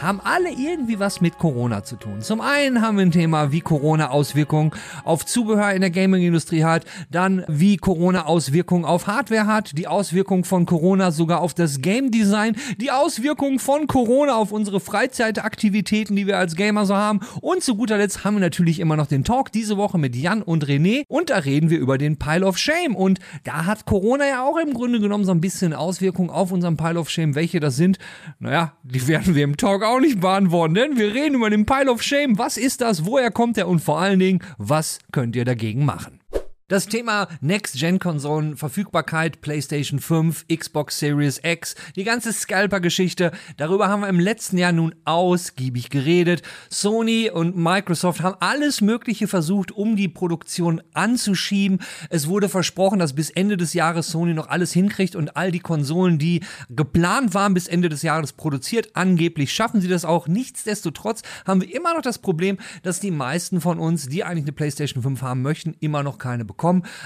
haben alle irgendwie was mit Corona zu tun. Zum einen haben wir ein Thema, wie Corona Auswirkungen auf Zubehör in der Gaming-Industrie hat, dann wie Corona Auswirkungen auf Hardware hat, die Auswirkungen von Corona sogar auf das Game Design, die Auswirkungen von Corona auf unsere Freizeitaktivitäten, die wir als Gamer so haben und zu guter Letzt haben wir natürlich immer noch den Talk diese Woche mit Jan und René und da reden wir über den Pile of Shame und da hat Corona ja auch im Grunde genommen so ein bisschen Auswirkungen auf unseren Pile of Shame. Welche das sind, naja, die werden wir im Talk auch nicht beantworten, denn wir reden über den Pile of Shame. Was ist das? Woher kommt er? Und vor allen Dingen, was könnt ihr dagegen machen? Das Thema Next-Gen-Konsolen, Verfügbarkeit, PlayStation 5, Xbox Series X, die ganze Scalper-Geschichte, darüber haben wir im letzten Jahr nun ausgiebig geredet. Sony und Microsoft haben alles Mögliche versucht, um die Produktion anzuschieben. Es wurde versprochen, dass bis Ende des Jahres Sony noch alles hinkriegt und all die Konsolen, die geplant waren, bis Ende des Jahres produziert. Angeblich schaffen sie das auch. Nichtsdestotrotz haben wir immer noch das Problem, dass die meisten von uns, die eigentlich eine PlayStation 5 haben möchten, immer noch keine bekommen.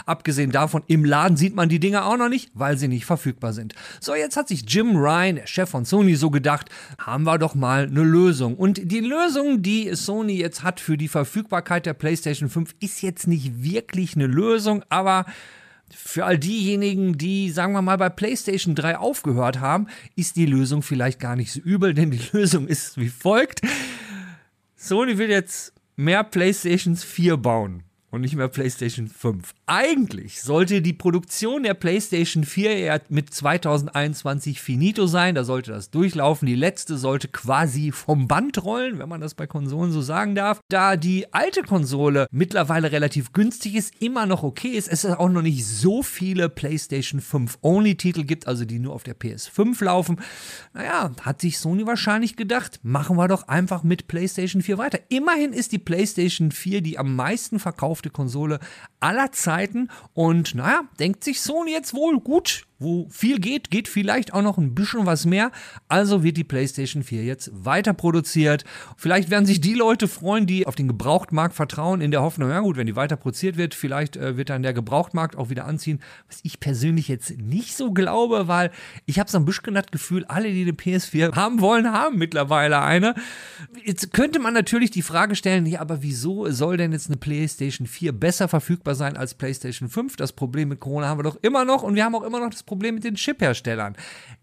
Abgesehen davon, im Laden sieht man die Dinger auch noch nicht, weil sie nicht verfügbar sind. So, jetzt hat sich Jim Ryan, Chef von Sony, so gedacht, haben wir doch mal eine Lösung. Und die Lösung, die Sony jetzt hat für die Verfügbarkeit der PlayStation 5, ist jetzt nicht wirklich eine Lösung, aber für all diejenigen, die, sagen wir mal, bei PlayStation 3 aufgehört haben, ist die Lösung vielleicht gar nicht so übel, denn die Lösung ist wie folgt. Sony will jetzt mehr PlayStations 4 bauen und nicht mehr PlayStation 5. Eigentlich sollte die Produktion der PlayStation 4 ja mit 2021 finito sein, da sollte das durchlaufen. Die letzte sollte quasi vom Band rollen, wenn man das bei Konsolen so sagen darf. Da die alte Konsole mittlerweile relativ günstig ist, immer noch okay ist, es auch noch nicht so viele PlayStation 5 Only Titel gibt, also die nur auf der PS5 laufen. Naja, hat sich Sony wahrscheinlich gedacht, machen wir doch einfach mit PlayStation 4 weiter. Immerhin ist die PlayStation 4 die am meisten verkaufte Konsole aller Zeiten. Und naja, denkt sich Sony jetzt wohl gut, wo viel geht, geht vielleicht auch noch ein bisschen was mehr. Also wird die PlayStation 4 jetzt weiter produziert. Vielleicht werden sich die Leute freuen, die auf den Gebrauchtmarkt vertrauen, in der Hoffnung, ja gut, wenn die weiter produziert wird, vielleicht äh, wird dann der Gebrauchtmarkt auch wieder anziehen. Was ich persönlich jetzt nicht so glaube, weil ich habe so ein bisschen das Gefühl, alle, die eine PS4 haben wollen, haben mittlerweile eine. Jetzt könnte man natürlich die Frage stellen, ja, aber wieso soll denn jetzt eine PlayStation 4 besser verfügbar sein als PlayStation 5? Das Problem mit Corona haben wir doch immer noch und wir haben auch immer noch das Problem mit den Chip-Herstellern.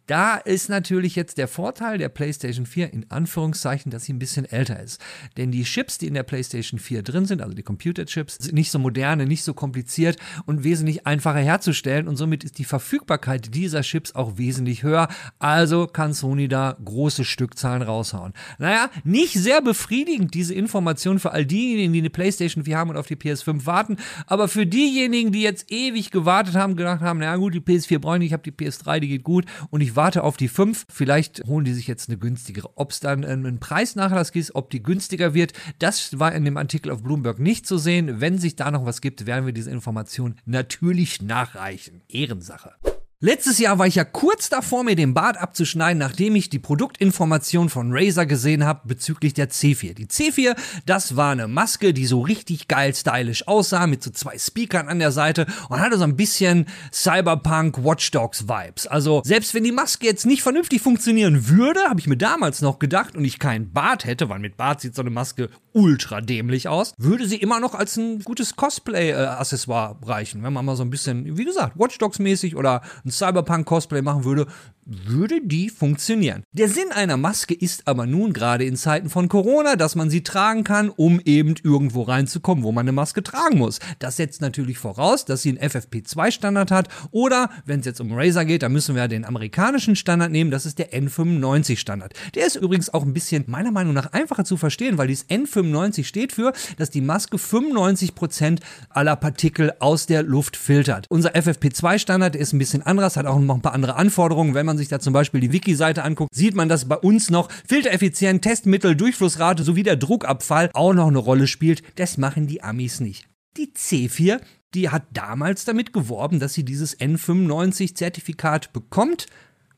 Da ist natürlich jetzt der Vorteil der PlayStation 4 in Anführungszeichen, dass sie ein bisschen älter ist. Denn die Chips, die in der PlayStation 4 drin sind, also die Computerchips, sind nicht so moderne, nicht so kompliziert und wesentlich einfacher herzustellen und somit ist die Verfügbarkeit dieser Chips auch wesentlich höher. Also kann Sony da große Stückzahlen raushauen. Naja, nicht sehr befriedigend diese Information für all diejenigen, die eine PlayStation 4 haben und auf die PS5 warten, aber für diejenigen, die jetzt ewig gewartet haben, gedacht haben, na gut, die PS4 brauche ich nicht, ich habe die PS3, die geht gut und ich warte auf die 5. Vielleicht holen die sich jetzt eine günstigere. Ob es dann einen Preisnachlass gibt, ob die günstiger wird, das war in dem Artikel auf Bloomberg nicht zu sehen. Wenn sich da noch was gibt, werden wir diese Information natürlich nachreichen. Ehrensache. Letztes Jahr war ich ja kurz davor, mir den Bart abzuschneiden, nachdem ich die Produktinformation von Razer gesehen habe bezüglich der C4. Die C4, das war eine Maske, die so richtig geil stylisch aussah, mit so zwei Speakern an der Seite und hatte so ein bisschen Cyberpunk Watch Dogs Vibes. Also selbst wenn die Maske jetzt nicht vernünftig funktionieren würde, habe ich mir damals noch gedacht und ich keinen Bart hätte, weil mit Bart sieht so eine Maske ultra dämlich aus, würde sie immer noch als ein gutes Cosplay-Accessoire reichen, wenn man mal so ein bisschen, wie gesagt, Watch Dogs mäßig oder ein Cyberpunk-Cosplay machen würde, würde die funktionieren. Der Sinn einer Maske ist aber nun gerade in Zeiten von Corona, dass man sie tragen kann, um eben irgendwo reinzukommen, wo man eine Maske tragen muss. Das setzt natürlich voraus, dass sie einen FFP2-Standard hat oder, wenn es jetzt um Razer geht, dann müssen wir den amerikanischen Standard nehmen, das ist der N95-Standard. Der ist übrigens auch ein bisschen meiner Meinung nach einfacher zu verstehen, weil dieses N95 steht für, dass die Maske 95% aller Partikel aus der Luft filtert. Unser FFP2-Standard ist ein bisschen anderes, hat auch noch ein paar andere Anforderungen. Wenn man man sich da zum Beispiel die Wiki-Seite anguckt, sieht man, dass bei uns noch Filtereffizient, Testmittel, Durchflussrate sowie der Druckabfall auch noch eine Rolle spielt. Das machen die Amis nicht. Die C4, die hat damals damit geworben, dass sie dieses N95-Zertifikat bekommt,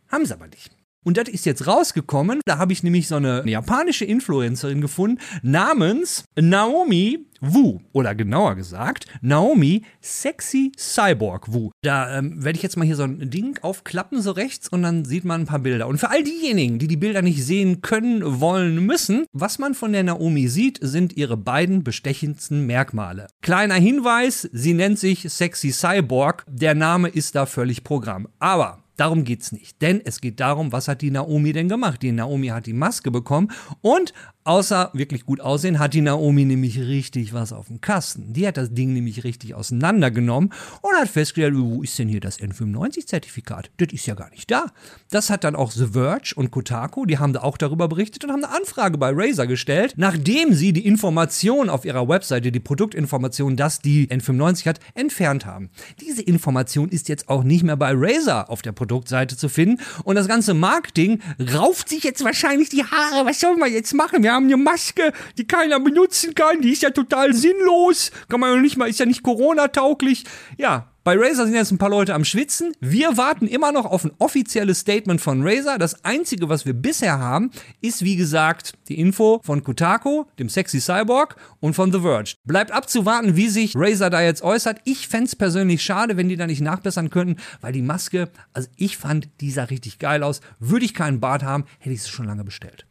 haben sie aber nicht. Und das ist jetzt rausgekommen. Da habe ich nämlich so eine japanische Influencerin gefunden namens Naomi Wu. Oder genauer gesagt, Naomi Sexy Cyborg Wu. Da ähm, werde ich jetzt mal hier so ein Ding aufklappen, so rechts, und dann sieht man ein paar Bilder. Und für all diejenigen, die die Bilder nicht sehen können, wollen, müssen, was man von der Naomi sieht, sind ihre beiden bestechendsten Merkmale. Kleiner Hinweis, sie nennt sich Sexy Cyborg. Der Name ist da völlig Programm. Aber Darum geht's nicht. Denn es geht darum, was hat die Naomi denn gemacht? Die Naomi hat die Maske bekommen und außer wirklich gut aussehen, hat die Naomi nämlich richtig was auf dem Kasten. Die hat das Ding nämlich richtig auseinandergenommen und hat festgestellt, wo ist denn hier das N95-Zertifikat? Das ist ja gar nicht da. Das hat dann auch The Verge und Kotaku, die haben da auch darüber berichtet und haben eine Anfrage bei Razer gestellt, nachdem sie die Information auf ihrer Webseite, die Produktinformation, dass die N95 hat, entfernt haben. Diese Information ist jetzt auch nicht mehr bei Razer auf der Produktseite zu finden und das ganze Marketing rauft sich jetzt wahrscheinlich die Haare. Was sollen wir jetzt machen? Wir haben eine Maske, die keiner benutzen kann, die ist ja total sinnlos, kann man ja nicht mal, ist ja nicht Corona-tauglich. Ja, bei Razer sind jetzt ein paar Leute am Schwitzen. Wir warten immer noch auf ein offizielles Statement von Razer. Das einzige, was wir bisher haben, ist wie gesagt die Info von Kotaku, dem Sexy Cyborg und von The Verge. Bleibt abzuwarten, wie sich Razer da jetzt äußert. Ich fände es persönlich schade, wenn die da nicht nachbessern könnten, weil die Maske, also ich fand, die sah richtig geil aus. Würde ich keinen Bart haben, hätte ich sie schon lange bestellt.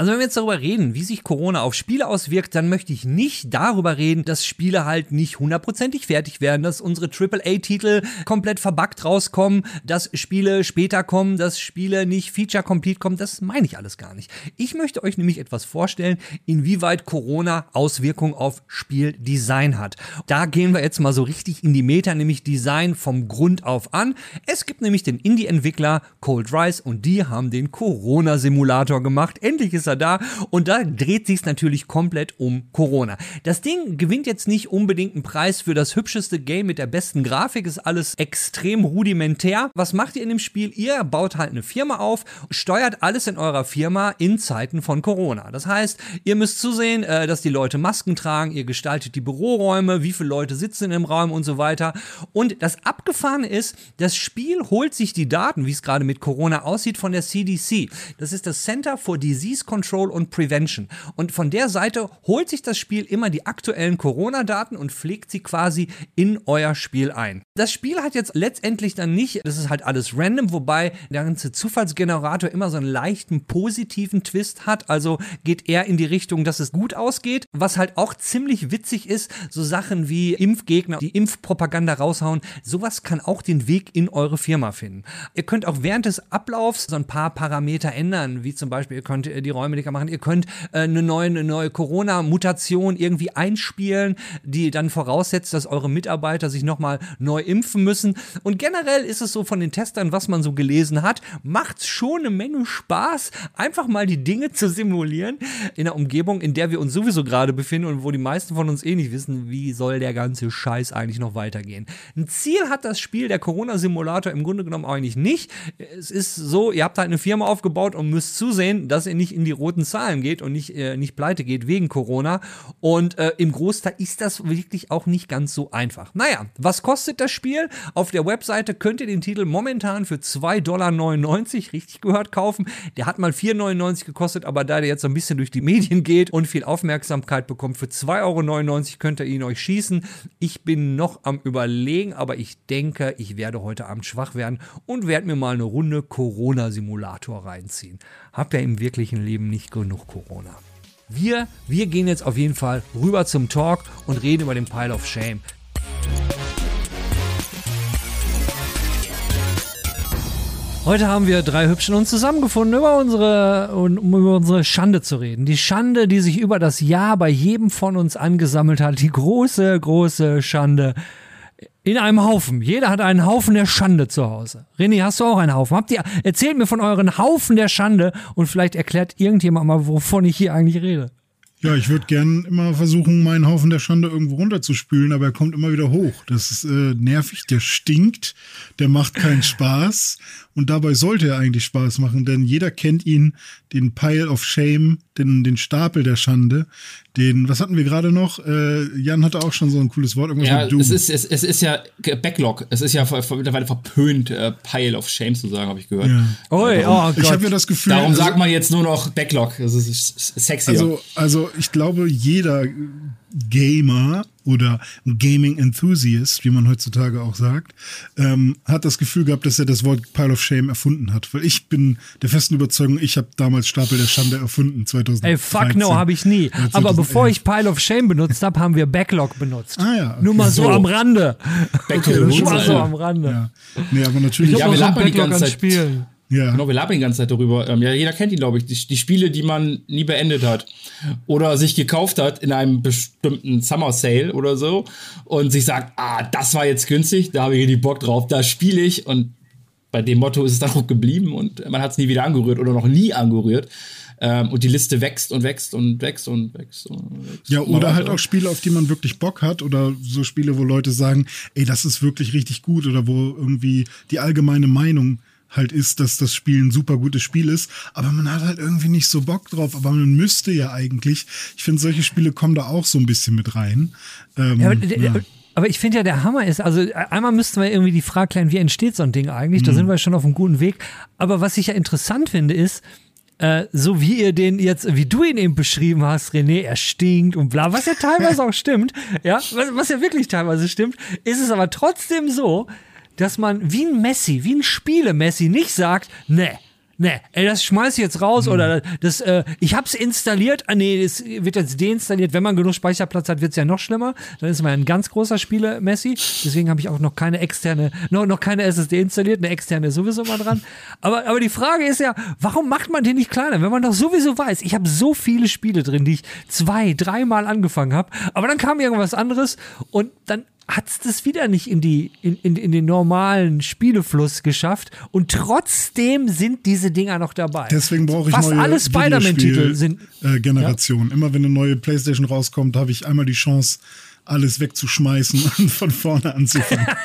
Also wenn wir jetzt darüber reden, wie sich Corona auf Spiele auswirkt, dann möchte ich nicht darüber reden, dass Spiele halt nicht hundertprozentig fertig werden, dass unsere AAA-Titel komplett verbuggt rauskommen, dass Spiele später kommen, dass Spiele nicht Feature-Complete kommen. Das meine ich alles gar nicht. Ich möchte euch nämlich etwas vorstellen, inwieweit Corona Auswirkungen auf Spieldesign hat. Da gehen wir jetzt mal so richtig in die Meta, nämlich Design vom Grund auf an. Es gibt nämlich den Indie-Entwickler Cold Rise und die haben den Corona-Simulator gemacht. Endlich ist er da und da dreht sich es natürlich komplett um Corona. Das Ding gewinnt jetzt nicht unbedingt einen Preis für das hübscheste Game mit der besten Grafik, ist alles extrem rudimentär. Was macht ihr in dem Spiel? Ihr baut halt eine Firma auf, steuert alles in eurer Firma in Zeiten von Corona. Das heißt, ihr müsst zusehen, äh, dass die Leute Masken tragen, ihr gestaltet die Büroräume, wie viele Leute sitzen im Raum und so weiter. Und das Abgefahrene ist, das Spiel holt sich die Daten, wie es gerade mit Corona aussieht, von der CDC. Das ist das Center for Disease Control und Prevention. Und von der Seite holt sich das Spiel immer die aktuellen Corona-Daten und pflegt sie quasi in euer Spiel ein. Das Spiel hat jetzt letztendlich dann nicht, das ist halt alles random, wobei der ganze Zufallsgenerator immer so einen leichten positiven Twist hat. Also geht eher in die Richtung, dass es gut ausgeht. Was halt auch ziemlich witzig ist, so Sachen wie Impfgegner, die Impfpropaganda raushauen, sowas kann auch den Weg in eure Firma finden. Ihr könnt auch während des Ablaufs so ein paar Parameter ändern, wie zum Beispiel ihr könnt die Räume nicht machen. Ihr könnt äh, eine neue, neue Corona-Mutation irgendwie einspielen, die dann voraussetzt, dass eure Mitarbeiter sich nochmal neu impfen müssen. Und generell ist es so von den Testern, was man so gelesen hat, macht schon eine Menge Spaß, einfach mal die Dinge zu simulieren in der Umgebung, in der wir uns sowieso gerade befinden und wo die meisten von uns eh nicht wissen, wie soll der ganze Scheiß eigentlich noch weitergehen. Ein Ziel hat das Spiel, der Corona-Simulator, im Grunde genommen eigentlich nicht. Es ist so, ihr habt halt eine Firma aufgebaut und müsst zusehen, dass ihr nicht in die roten Zahlen geht und nicht, äh, nicht pleite geht wegen Corona. Und äh, im Großteil ist das wirklich auch nicht ganz so einfach. Naja, was kostet das Spiel? Auf der Webseite könnt ihr den Titel momentan für 2,99 Dollar, richtig gehört, kaufen. Der hat mal 4,99 gekostet, aber da der jetzt so ein bisschen durch die Medien geht und viel Aufmerksamkeit bekommt, für 2,99 Euro könnt ihr ihn euch schießen. Ich bin noch am Überlegen, aber ich denke, ich werde heute Abend schwach werden und werde mir mal eine Runde Corona-Simulator reinziehen. Habt ihr im wirklichen Leben nicht genug Corona. Wir, wir gehen jetzt auf jeden Fall rüber zum Talk und reden über den Pile of Shame. Heute haben wir drei Hübschen uns zusammengefunden, über unsere, um über unsere Schande zu reden. Die Schande, die sich über das Jahr bei jedem von uns angesammelt hat. Die große, große Schande in einem Haufen. Jeder hat einen Haufen der Schande zu Hause. René, hast du auch einen Haufen? Habt ihr, erzählt mir von euren Haufen der Schande und vielleicht erklärt irgendjemand mal, wovon ich hier eigentlich rede. Ja, ich würde gern immer versuchen, meinen Haufen der Schande irgendwo runterzuspülen, aber er kommt immer wieder hoch. Das ist äh, nervig, der stinkt, der macht keinen Spaß und dabei sollte er eigentlich Spaß machen, denn jeder kennt ihn, den Pile of Shame, den, den Stapel der Schande, den, was hatten wir gerade noch? Äh, Jan hatte auch schon so ein cooles Wort. Irgendwas ja, es ist, es, es ist ja Backlog. Es ist ja mittlerweile verpönt, äh, Pile of Shame zu sagen, habe ich gehört. Ja. Oi, oh, ich habe ja das Gefühl. Darum also, sagt man jetzt nur noch Backlog. Das ist sexy. Also, also ich glaube, jeder Gamer oder Gaming Enthusiast, wie man heutzutage auch sagt, ähm, hat das Gefühl gehabt, dass er das Wort Pile of Shame erfunden hat. Weil ich bin der festen Überzeugung, ich habe damals Stapel der Schande erfunden, 2000. Ey, fuck no, habe ich nie. Aber bevor ich Pile of Shame benutzt habe, haben wir Backlog benutzt. Ah ja. Okay. Nur mal so, so, am Rande. Backlog. Nur mal so am Rande. Ja. Nee, aber natürlich. Ich ja, wir labern die ganze Zeit. Spielen. Ja. Genau, wir labern die ganze Zeit darüber. Ähm, ja, jeder kennt ihn, glaube ich. Die, die, Spiele, die man nie beendet hat. Oder sich gekauft hat in einem bestimmten Summer Sale oder so. Und sich sagt, ah, das war jetzt günstig, da habe ich richtig Bock drauf, da spiele ich. Und bei dem Motto ist es dann auch geblieben und man hat es nie wieder angerührt oder noch nie angerührt. Ähm, und die Liste wächst und wächst und wächst und wächst. Und wächst. Ja, oder halt auch Spiele, auf die man wirklich Bock hat oder so Spiele, wo Leute sagen, ey, das ist wirklich richtig gut oder wo irgendwie die allgemeine Meinung halt ist, dass das Spiel ein super gutes Spiel ist, aber man hat halt irgendwie nicht so Bock drauf, aber man müsste ja eigentlich. Ich finde, solche Spiele kommen da auch so ein bisschen mit rein. Ähm, ja, aber, ja. aber, ich finde ja, der Hammer ist, also einmal müssten wir irgendwie die Frage klären, wie entsteht so ein Ding eigentlich? Da mhm. sind wir schon auf einem guten Weg. Aber was ich ja interessant finde, ist, äh, so wie ihr den jetzt, wie du ihn eben beschrieben hast, René, er stinkt und bla, was ja teilweise auch stimmt, ja, was, was ja wirklich teilweise stimmt, ist es aber trotzdem so, dass man wie ein Messi, wie ein Spiele-Messi nicht sagt, ne, ne, ey, das schmeiß ich jetzt raus mhm. oder das, äh, ich hab's installiert, ah nee, das wird jetzt deinstalliert. Wenn man genug Speicherplatz hat, wird's ja noch schlimmer. Dann ist man ein ganz großer Spiele-Messi. Deswegen habe ich auch noch keine externe, noch, noch keine SSD installiert, eine externe ist sowieso mal dran. Aber, aber die Frage ist ja, warum macht man den nicht kleiner, wenn man doch sowieso weiß, ich habe so viele Spiele drin, die ich zwei, dreimal angefangen habe, aber dann kam irgendwas anderes und dann hat es das wieder nicht in, die, in, in, in den normalen Spielefluss geschafft und trotzdem sind diese Dinger noch dabei. Deswegen brauche ich Fast neue alle Spider-Man-Titel sind. Äh, Generation. Ja? Immer wenn eine neue Playstation rauskommt, habe ich einmal die Chance, alles wegzuschmeißen und von vorne anzufangen.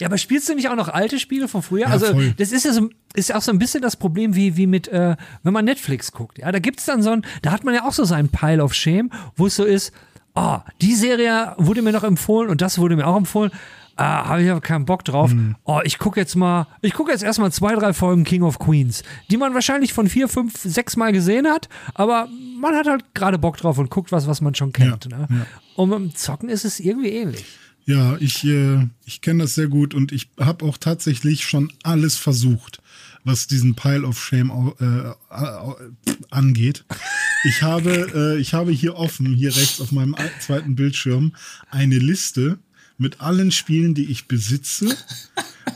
Ja, aber spielst du nicht auch noch alte Spiele von früher? Ja, also, voll. das ist ja so, ist ja auch so ein bisschen das Problem wie, wie mit, äh, wenn man Netflix guckt. Ja, da gibt's dann so ein, da hat man ja auch so seinen Pile of Shame, wo es so ist, oh, die Serie wurde mir noch empfohlen und das wurde mir auch empfohlen. Ah, habe ich aber keinen Bock drauf. Hm. Oh, ich gucke jetzt mal, ich gucke jetzt erstmal zwei, drei Folgen King of Queens, die man wahrscheinlich von vier, fünf, sechs Mal gesehen hat, aber man hat halt gerade Bock drauf und guckt was, was man schon kennt. Ja, ne? ja. Und beim Zocken ist es irgendwie ähnlich. Ja, ich, äh, ich kenne das sehr gut und ich habe auch tatsächlich schon alles versucht was diesen Pile of Shame äh, angeht. Ich habe, äh, ich habe hier offen, hier rechts auf meinem zweiten Bildschirm, eine Liste mit allen Spielen, die ich besitze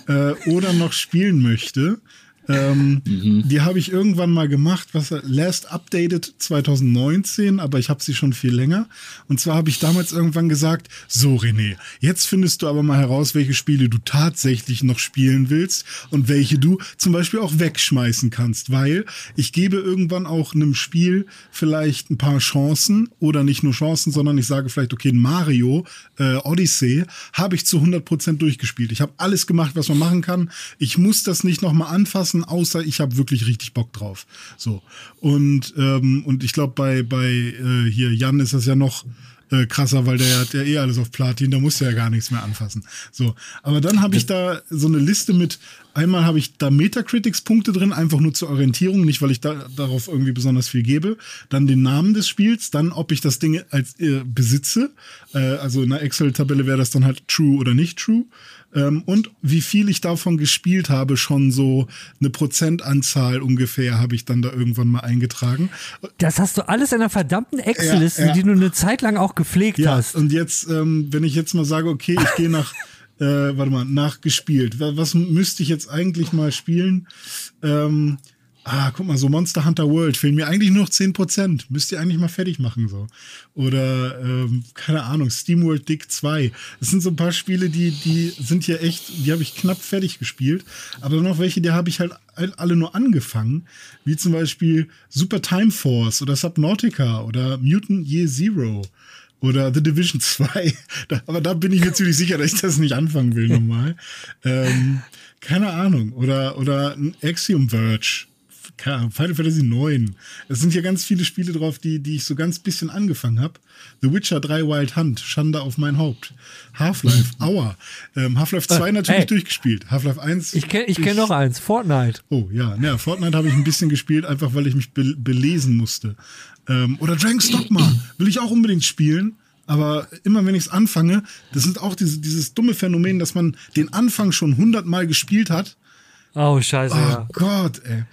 äh, oder noch spielen möchte. Ähm, mhm. Die habe ich irgendwann mal gemacht, was last updated 2019, aber ich habe sie schon viel länger. Und zwar habe ich damals irgendwann gesagt, so René, jetzt findest du aber mal heraus, welche Spiele du tatsächlich noch spielen willst und welche du zum Beispiel auch wegschmeißen kannst, weil ich gebe irgendwann auch einem Spiel vielleicht ein paar Chancen oder nicht nur Chancen, sondern ich sage vielleicht, okay, Mario äh, Odyssey habe ich zu 100% durchgespielt. Ich habe alles gemacht, was man machen kann. Ich muss das nicht nochmal anfassen lassen, außer ich habe wirklich richtig Bock drauf. So. Und, ähm, und ich glaube, bei, bei äh, hier Jan ist das ja noch äh, krasser, weil der hat ja eh alles auf Platin, da musst du ja gar nichts mehr anfassen. So, aber dann habe ich da so eine Liste mit, einmal habe ich da Metacritics-Punkte drin, einfach nur zur Orientierung, nicht weil ich da darauf irgendwie besonders viel gebe. Dann den Namen des Spiels, dann ob ich das Ding als äh, besitze, äh, also in einer Excel-Tabelle wäre das dann halt true oder nicht true. Ähm, und wie viel ich davon gespielt habe, schon so eine Prozentanzahl ungefähr habe ich dann da irgendwann mal eingetragen. Das hast du alles in einer verdammten Excel-Liste, ja, ja. die du eine Zeit lang auch gepflegt ja, hast. Und jetzt, ähm, wenn ich jetzt mal sage, okay, ich gehe nach, äh, warte mal, nachgespielt. Was müsste ich jetzt eigentlich mal spielen? Ähm, ah, guck mal, so Monster Hunter World fehlen mir eigentlich nur noch 10%. Müsst ihr eigentlich mal fertig machen, so. Oder, ähm, keine Ahnung, SteamWorld Dick 2. Das sind so ein paar Spiele, die, die sind hier echt, die habe ich knapp fertig gespielt. Aber noch welche, die habe ich halt alle nur angefangen. Wie zum Beispiel Super Time Force oder Subnautica oder Mutant Year Zero oder The Division 2. Da, aber da bin ich mir ziemlich sicher, dass ich das nicht anfangen will nochmal. ähm, keine Ahnung. Oder, oder ein Axiom Verge. Final Fantasy 9. Es sind hier ganz viele Spiele drauf, die, die ich so ganz bisschen angefangen habe. The Witcher 3 Wild Hunt, Schande auf mein Haupt. Half-Life, Aua. Ähm, Half-Life 2 äh, natürlich hey. durchgespielt. Half-Life 1. Ich kenne ich kenn noch eins, Fortnite. Oh ja, ne, Fortnite habe ich ein bisschen gespielt, einfach weil ich mich be belesen musste. Ähm, oder Dragon's Dogma will ich auch unbedingt spielen. Aber immer wenn ich es anfange, das sind auch diese, dieses dumme Phänomen, dass man den Anfang schon hundertmal gespielt hat. Oh, scheiße. Oh ja. Gott, ey.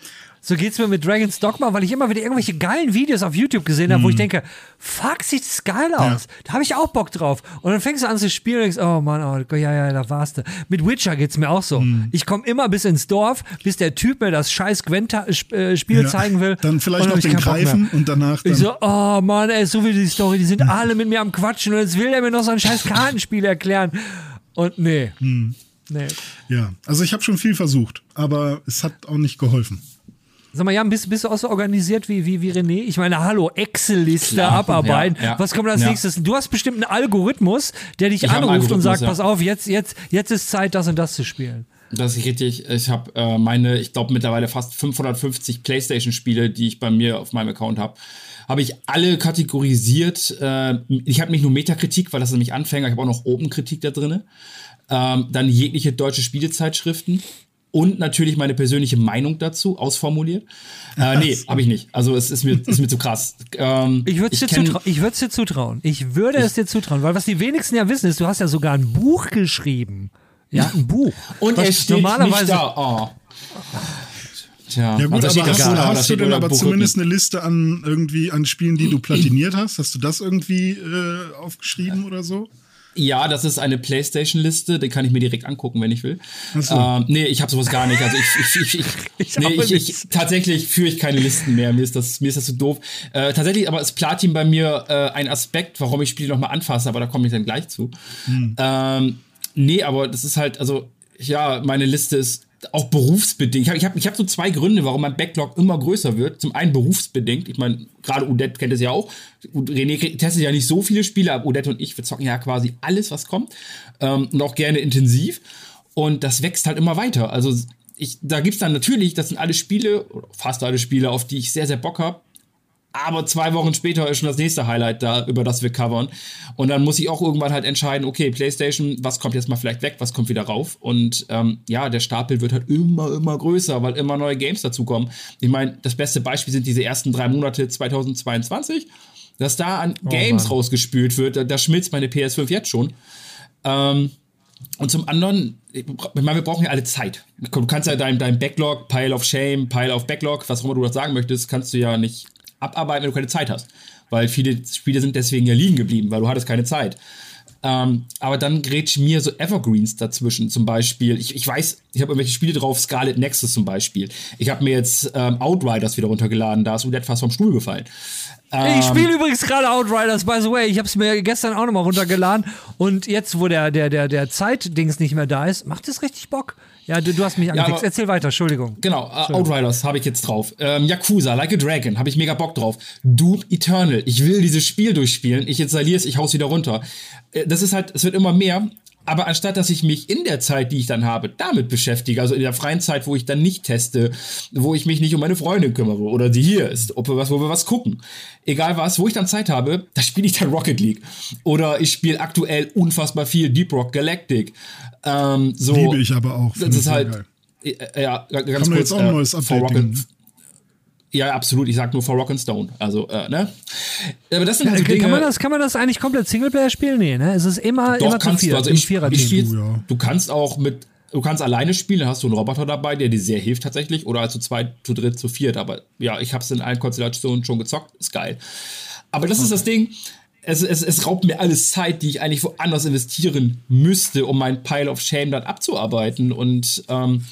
So geht's mir mit Dragon's Dogma, weil ich immer wieder irgendwelche geilen Videos auf YouTube gesehen habe, mhm. wo ich hm. denke, fuck, sieht das geil aus. Ja. Da habe ich auch Bock drauf. Und dann fängst du an zu spielen und denkst, oh Mann, oh, ja, ja, da warst du. Mit Witcher geht's mir auch so. Mhm. Ich komme immer bis ins Dorf, bis der Typ mir das scheiß Gwent-Spiel äh, ja. zeigen will. Dann vielleicht noch den Greifen und danach dann. Ich so, oh Mann, ey, so wie die Story, die sind mhm. alle mit mir am Quatschen und jetzt will er mir noch so ein scheiß Kartenspiel erklären. Und nee. Hm. Nee. Ja, also ich habe schon viel versucht, aber es hat auch nicht geholfen. Sag mal, Jan, bist, bist du auch so organisiert wie, wie, wie René? Ich meine, hallo, Excel-Liste abarbeiten. Ja, ja, Was kommt als ja. nächstes? Du hast bestimmt einen Algorithmus, der dich ich anruft und sagt, pass auf, jetzt, jetzt, jetzt ist Zeit, das und das zu spielen. Das ist richtig. Ich habe äh, meine, ich glaube mittlerweile fast 550 PlayStation-Spiele, die ich bei mir auf meinem Account habe, habe ich alle kategorisiert. Äh, ich habe nicht nur Metakritik, weil das ist nämlich Anfänger. Ich habe auch noch Open-Kritik da drin. Ähm, dann jegliche deutsche Spielezeitschriften und natürlich meine persönliche Meinung dazu ausformuliert. Äh, nee, habe ich nicht. Also es ist mir, ist mir zu krass. Ähm, ich würde es dir, zutra dir zutrauen. Ich würde ich es dir zutrauen, weil was die wenigsten ja wissen, ist, du hast ja sogar ein Buch geschrieben. Ja, ein Buch. Und er steht normalerweise nicht da. Oh. Tja, ja gut, also aber hast, du, hast du denn aber zumindest eine Liste an irgendwie an Spielen, die du platiniert hast? Hast du das irgendwie äh, aufgeschrieben oder so? Ja, das ist eine PlayStation-Liste, die kann ich mir direkt angucken, wenn ich will. So. Ähm, nee, ich habe sowas gar nicht. Also ich, ich, ich, ich, nee, ich, ich, tatsächlich führe ich keine Listen mehr. Mir ist das, mir ist das zu so doof. Äh, tatsächlich, aber ist Platin bei mir äh, ein Aspekt, warum ich Spiele nochmal anfasse, aber da komme ich dann gleich zu. Hm. Ähm, nee, aber das ist halt, also ja, meine Liste ist auch berufsbedingt. Ich habe ich hab, ich hab so zwei Gründe, warum mein Backlog immer größer wird. Zum einen berufsbedingt. Ich meine, gerade Udette kennt es ja auch. René testet ja nicht so viele Spiele, aber Udette und ich, wir zocken ja quasi alles, was kommt. Ähm, und auch gerne intensiv. Und das wächst halt immer weiter. Also ich, da gibt's dann natürlich, das sind alle Spiele, fast alle Spiele, auf die ich sehr, sehr Bock habe. Aber zwei Wochen später ist schon das nächste Highlight da, über das wir covern. Und dann muss ich auch irgendwann halt entscheiden, okay, PlayStation, was kommt jetzt mal vielleicht weg, was kommt wieder rauf? Und ähm, ja, der Stapel wird halt immer, immer größer, weil immer neue Games dazukommen. Ich meine, das beste Beispiel sind diese ersten drei Monate 2022, dass da an oh, Games Mann. rausgespült wird. Da, da, schmilzt meine PS5 jetzt schon. Ähm, und zum anderen, ich meine, wir brauchen ja alle Zeit. Du kannst ja dein, dein Backlog, Pile of Shame, Pile of Backlog, was auch immer du das sagen möchtest, kannst du ja nicht abarbeiten, wenn du keine Zeit hast. Weil viele Spiele sind deswegen ja liegen geblieben, weil du hattest keine Zeit. Ähm, aber dann grätsch mir so Evergreens dazwischen. Zum Beispiel, ich, ich weiß, ich habe irgendwelche Spiele drauf, Scarlet Nexus zum Beispiel. Ich habe mir jetzt ähm, Outriders wieder runtergeladen, da ist Udette fast vom Stuhl gefallen. Ähm, ich spiele übrigens gerade Outriders, by the way. Ich habe es mir gestern auch nochmal runtergeladen. Und jetzt, wo der, der, der, der Zeitdings nicht mehr da ist, macht es richtig Bock. Ja, du, du hast mich angefixt. Ja, Erzähl weiter, Entschuldigung. Genau, uh, Outriders habe ich jetzt drauf. Ähm, Yakuza, Like a Dragon, habe ich mega Bock drauf. Doom Eternal, ich will dieses Spiel durchspielen. Ich installiere es, ich hau's wieder runter. Äh, das ist halt, es wird immer mehr. Aber anstatt dass ich mich in der Zeit, die ich dann habe, damit beschäftige, also in der freien Zeit, wo ich dann nicht teste, wo ich mich nicht um meine Freundin kümmere oder die hier ist, ob wir was, wo wir was gucken, egal was, wo ich dann Zeit habe, da spiele ich dann Rocket League. Oder ich spiele aktuell unfassbar viel Deep Rock Galactic. Ähm, so, Liebe ich aber auch. Das ist halt, geil. ja, ganz Haben kurz, jetzt auch ein äh, neues Update. Rocket, ja, absolut. Ich sag nur for Rock and Stone. Also, äh, ne? Aber das sind halt so Dinge. Kann man das, kann man das eigentlich komplett Singleplayer spielen? Nee, ne? Es ist immer, Doch, immer kannst zu viert, du. Also ich, ich spiel, oh, ja. Du kannst auch mit, du kannst alleine spielen, dann hast du einen Roboter dabei, der dir sehr hilft tatsächlich. Oder zu zweit, zu dritt, zu viert. Aber ja, ich hab's in allen Konstellationen schon gezockt. Ist geil. Aber das okay. ist das Ding. Es, es, es raubt mir alles Zeit, die ich eigentlich woanders investieren müsste, um mein Pile of Shame dann abzuarbeiten. Und ähm,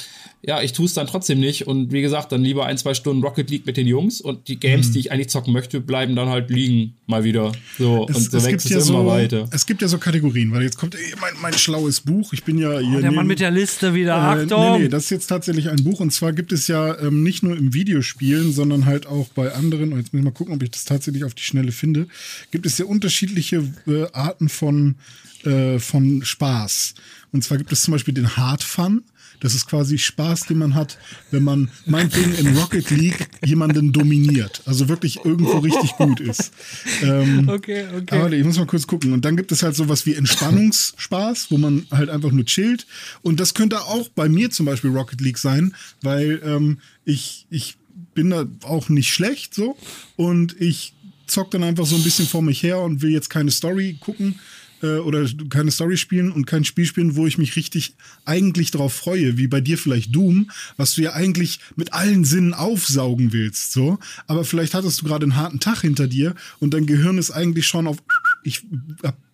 ja, ich tue es dann trotzdem nicht. Und wie gesagt, dann lieber ein, zwei Stunden Rocket League mit den Jungs und die Games, mhm. die ich eigentlich zocken möchte, bleiben dann halt liegen mal wieder. So, es, und so es wächst es ja immer so, weiter. Es gibt ja so Kategorien, weil jetzt kommt ey, mein, mein schlaues Buch. Ich bin ja hier. Oh, der Mann mit der Liste wieder. Äh, Achtung! Nee, nee, das ist jetzt tatsächlich ein Buch. Und zwar gibt es ja ähm, nicht nur im Videospielen, sondern halt auch bei anderen, und jetzt muss ich mal gucken, ob ich das tatsächlich auf die Schnelle finde, gibt es ja unterschiedliche äh, Arten von, äh, von Spaß. Und zwar gibt es zum Beispiel den Hard Fun. Das ist quasi Spaß, den man hat, wenn man meinetwegen in Rocket League jemanden dominiert. Also wirklich irgendwo richtig gut ist. Ähm, okay, okay. Aber ich muss mal kurz gucken. Und dann gibt es halt sowas wie Entspannungsspaß, wo man halt einfach nur chillt. Und das könnte auch bei mir zum Beispiel Rocket League sein, weil ähm, ich, ich bin da auch nicht schlecht so. Und ich zock dann einfach so ein bisschen vor mich her und will jetzt keine Story gucken, äh, oder keine Story spielen und kein Spiel spielen, wo ich mich richtig eigentlich darauf freue, wie bei dir vielleicht Doom, was du ja eigentlich mit allen Sinnen aufsaugen willst, so. Aber vielleicht hattest du gerade einen harten Tag hinter dir und dein Gehirn ist eigentlich schon auf ich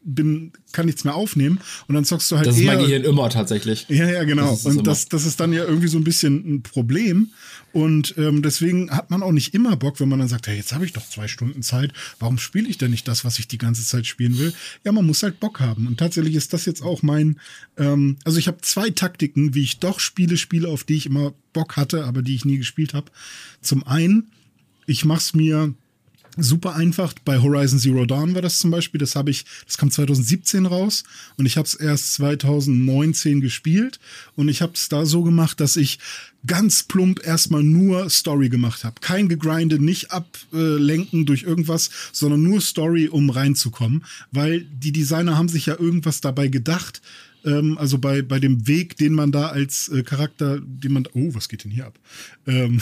bin, kann nichts mehr aufnehmen und dann zockst du halt. Das ist mein Gehirn immer tatsächlich. Ja, ja, genau. Das und das, das ist dann ja irgendwie so ein bisschen ein Problem. Und ähm, deswegen hat man auch nicht immer Bock, wenn man dann sagt, hey, jetzt habe ich doch zwei Stunden Zeit, warum spiele ich denn nicht das, was ich die ganze Zeit spielen will? Ja, man muss halt Bock haben. Und tatsächlich ist das jetzt auch mein, ähm, also ich habe zwei Taktiken, wie ich doch Spiele spiele, auf die ich immer Bock hatte, aber die ich nie gespielt habe. Zum einen, ich mache es mir super einfach. Bei Horizon Zero Dawn war das zum Beispiel. Das habe ich, das kam 2017 raus und ich habe es erst 2019 gespielt und ich habe es da so gemacht, dass ich ganz plump erstmal nur Story gemacht habe. Kein gegrindet, nicht ablenken durch irgendwas, sondern nur Story, um reinzukommen, weil die Designer haben sich ja irgendwas dabei gedacht, ähm, also bei, bei dem Weg, den man da als äh, Charakter, den man, oh, was geht denn hier ab? Ähm,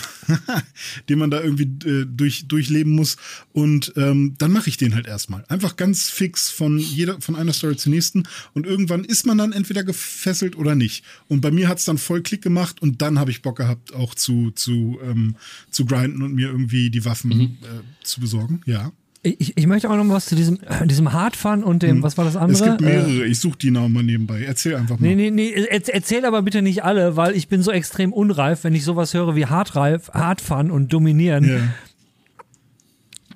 den man da irgendwie äh, durch, durchleben muss. Und ähm, dann mache ich den halt erstmal. Einfach ganz fix von jeder, von einer Story zur nächsten. Und irgendwann ist man dann entweder gefesselt oder nicht. Und bei mir hat es dann voll Klick gemacht und dann habe ich Bock gehabt, auch zu, zu, ähm, zu grinden und mir irgendwie die Waffen mhm. äh, zu besorgen. Ja. Ich, ich möchte auch noch was zu diesem, äh, diesem Hard Fun und dem, hm. was war das andere? Es gibt mehrere, äh, ich suche die Namen mal nebenbei. Erzähl einfach mal. Nee, nee, nee, erzähl aber bitte nicht alle, weil ich bin so extrem unreif, wenn ich sowas höre wie Hard, Hard Fun und Dominieren. Yeah.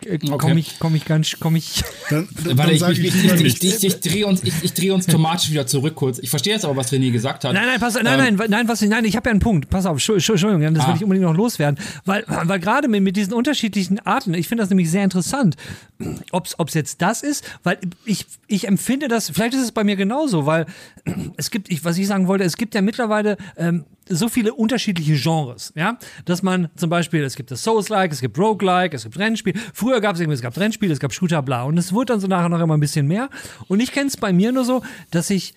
Äh, okay. komme ich, komm ich ganz, komme ich. Dann, dann, Warte, dann ich, ich, ich, ich, ich, ich drehe uns, ich, ich drehe uns thematisch wieder zurück kurz. Ich verstehe jetzt aber, was René gesagt hat. Nein, nein, pass, nein, ähm, nein, nein, was, nein, ich habe ja einen Punkt. Pass auf, Entschuldigung, das ah. will ich unbedingt noch loswerden, weil, weil gerade mit, mit diesen unterschiedlichen Arten, ich finde das nämlich sehr interessant, ob es jetzt das ist, weil ich, ich empfinde das, vielleicht ist es bei mir genauso, weil es gibt, ich, was ich sagen wollte, es gibt ja mittlerweile ähm, so viele unterschiedliche Genres, ja, dass man zum Beispiel, es gibt das Souls-like, es gibt Roguelike, es gibt Rennspiel. Früher gab es irgendwie, es gab Rennspiel, es gab Shooter, bla. Und es wurde dann so nachher noch immer ein bisschen mehr. Und ich kenne es bei mir nur so, dass ich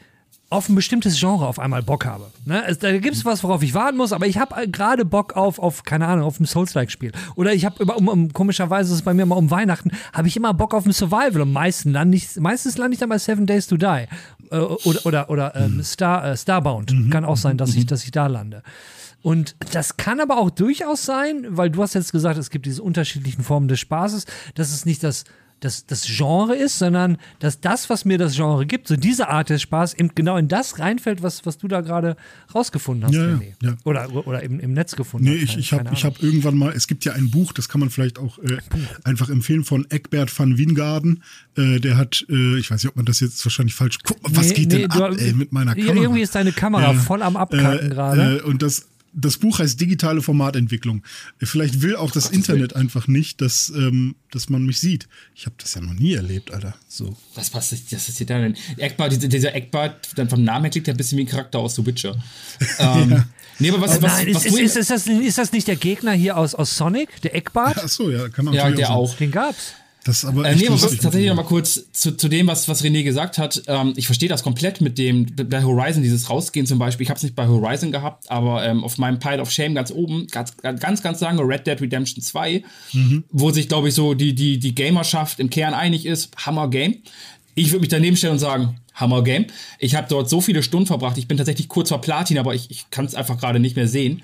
auf ein bestimmtes Genre auf einmal Bock habe. Ne? Es, da gibt es was, worauf ich warten muss, aber ich habe gerade Bock auf, auf, keine Ahnung, auf ein Souls-like-Spiel. Oder ich habe um, um, komischerweise ist es bei mir mal um Weihnachten, habe ich immer Bock auf ein Survival. Und meistens lande ich, meistens lande ich dann bei Seven Days to Die. Äh, oder oder, oder ähm, mhm. Star, äh, Starbound. Mhm. Kann auch sein, dass ich, mhm. dass ich da lande. Und das kann aber auch durchaus sein, weil du hast jetzt gesagt, es gibt diese unterschiedlichen Formen des Spaßes, dass es nicht das das, das Genre ist, sondern dass das, was mir das Genre gibt, so diese Art des Spaß, eben genau in das reinfällt, was, was du da gerade rausgefunden hast, ja, ja. Oder, oder im, im Netz gefunden nee, hast. Nee, ich, ich habe hab irgendwann mal, es gibt ja ein Buch, das kann man vielleicht auch äh, einfach empfehlen, von Eckbert van Wiengarden. Äh, der hat, äh, ich weiß nicht, ob man das jetzt wahrscheinlich falsch, guck, was nee, geht nee, denn ab, ey, mit meiner Kamera? Irgendwie ist deine Kamera voll am Abkacken äh, gerade. Äh, und das das Buch heißt digitale Formatentwicklung. Vielleicht will auch das Gott, Internet einfach nicht, dass, ähm, dass man mich sieht. Ich habe das ja noch nie erlebt, Alter. So. Was passt das ist hier da denn? Eckbart, dieser, Eckbart, dann vom Namen her klingt ja ein bisschen wie ein Charakter aus The Witcher. ähm, ja. Nee, aber was, oh, was, nein, was ist, ist, ist, das, ist das nicht der Gegner hier aus, aus Sonic, der Eckbart? Ach so, ja, kann man Ja, der auch. Den gab's. Das ist aber äh, nee, aber tatsächlich noch mal kurz zu, zu dem, was, was René gesagt hat. Ähm, ich verstehe das komplett mit dem, bei Horizon, dieses Rausgehen zum Beispiel. Ich habe es nicht bei Horizon gehabt, aber ähm, auf meinem Pile of Shame ganz oben, ganz, ganz, ganz lange Red Dead Redemption 2, mhm. wo sich, glaube ich, so die, die, die Gamerschaft im Kern einig ist. Hammer Game. Ich würde mich daneben stellen und sagen, Hammer Game. Ich habe dort so viele Stunden verbracht. Ich bin tatsächlich kurz vor Platin, aber ich, ich kann es einfach gerade nicht mehr sehen.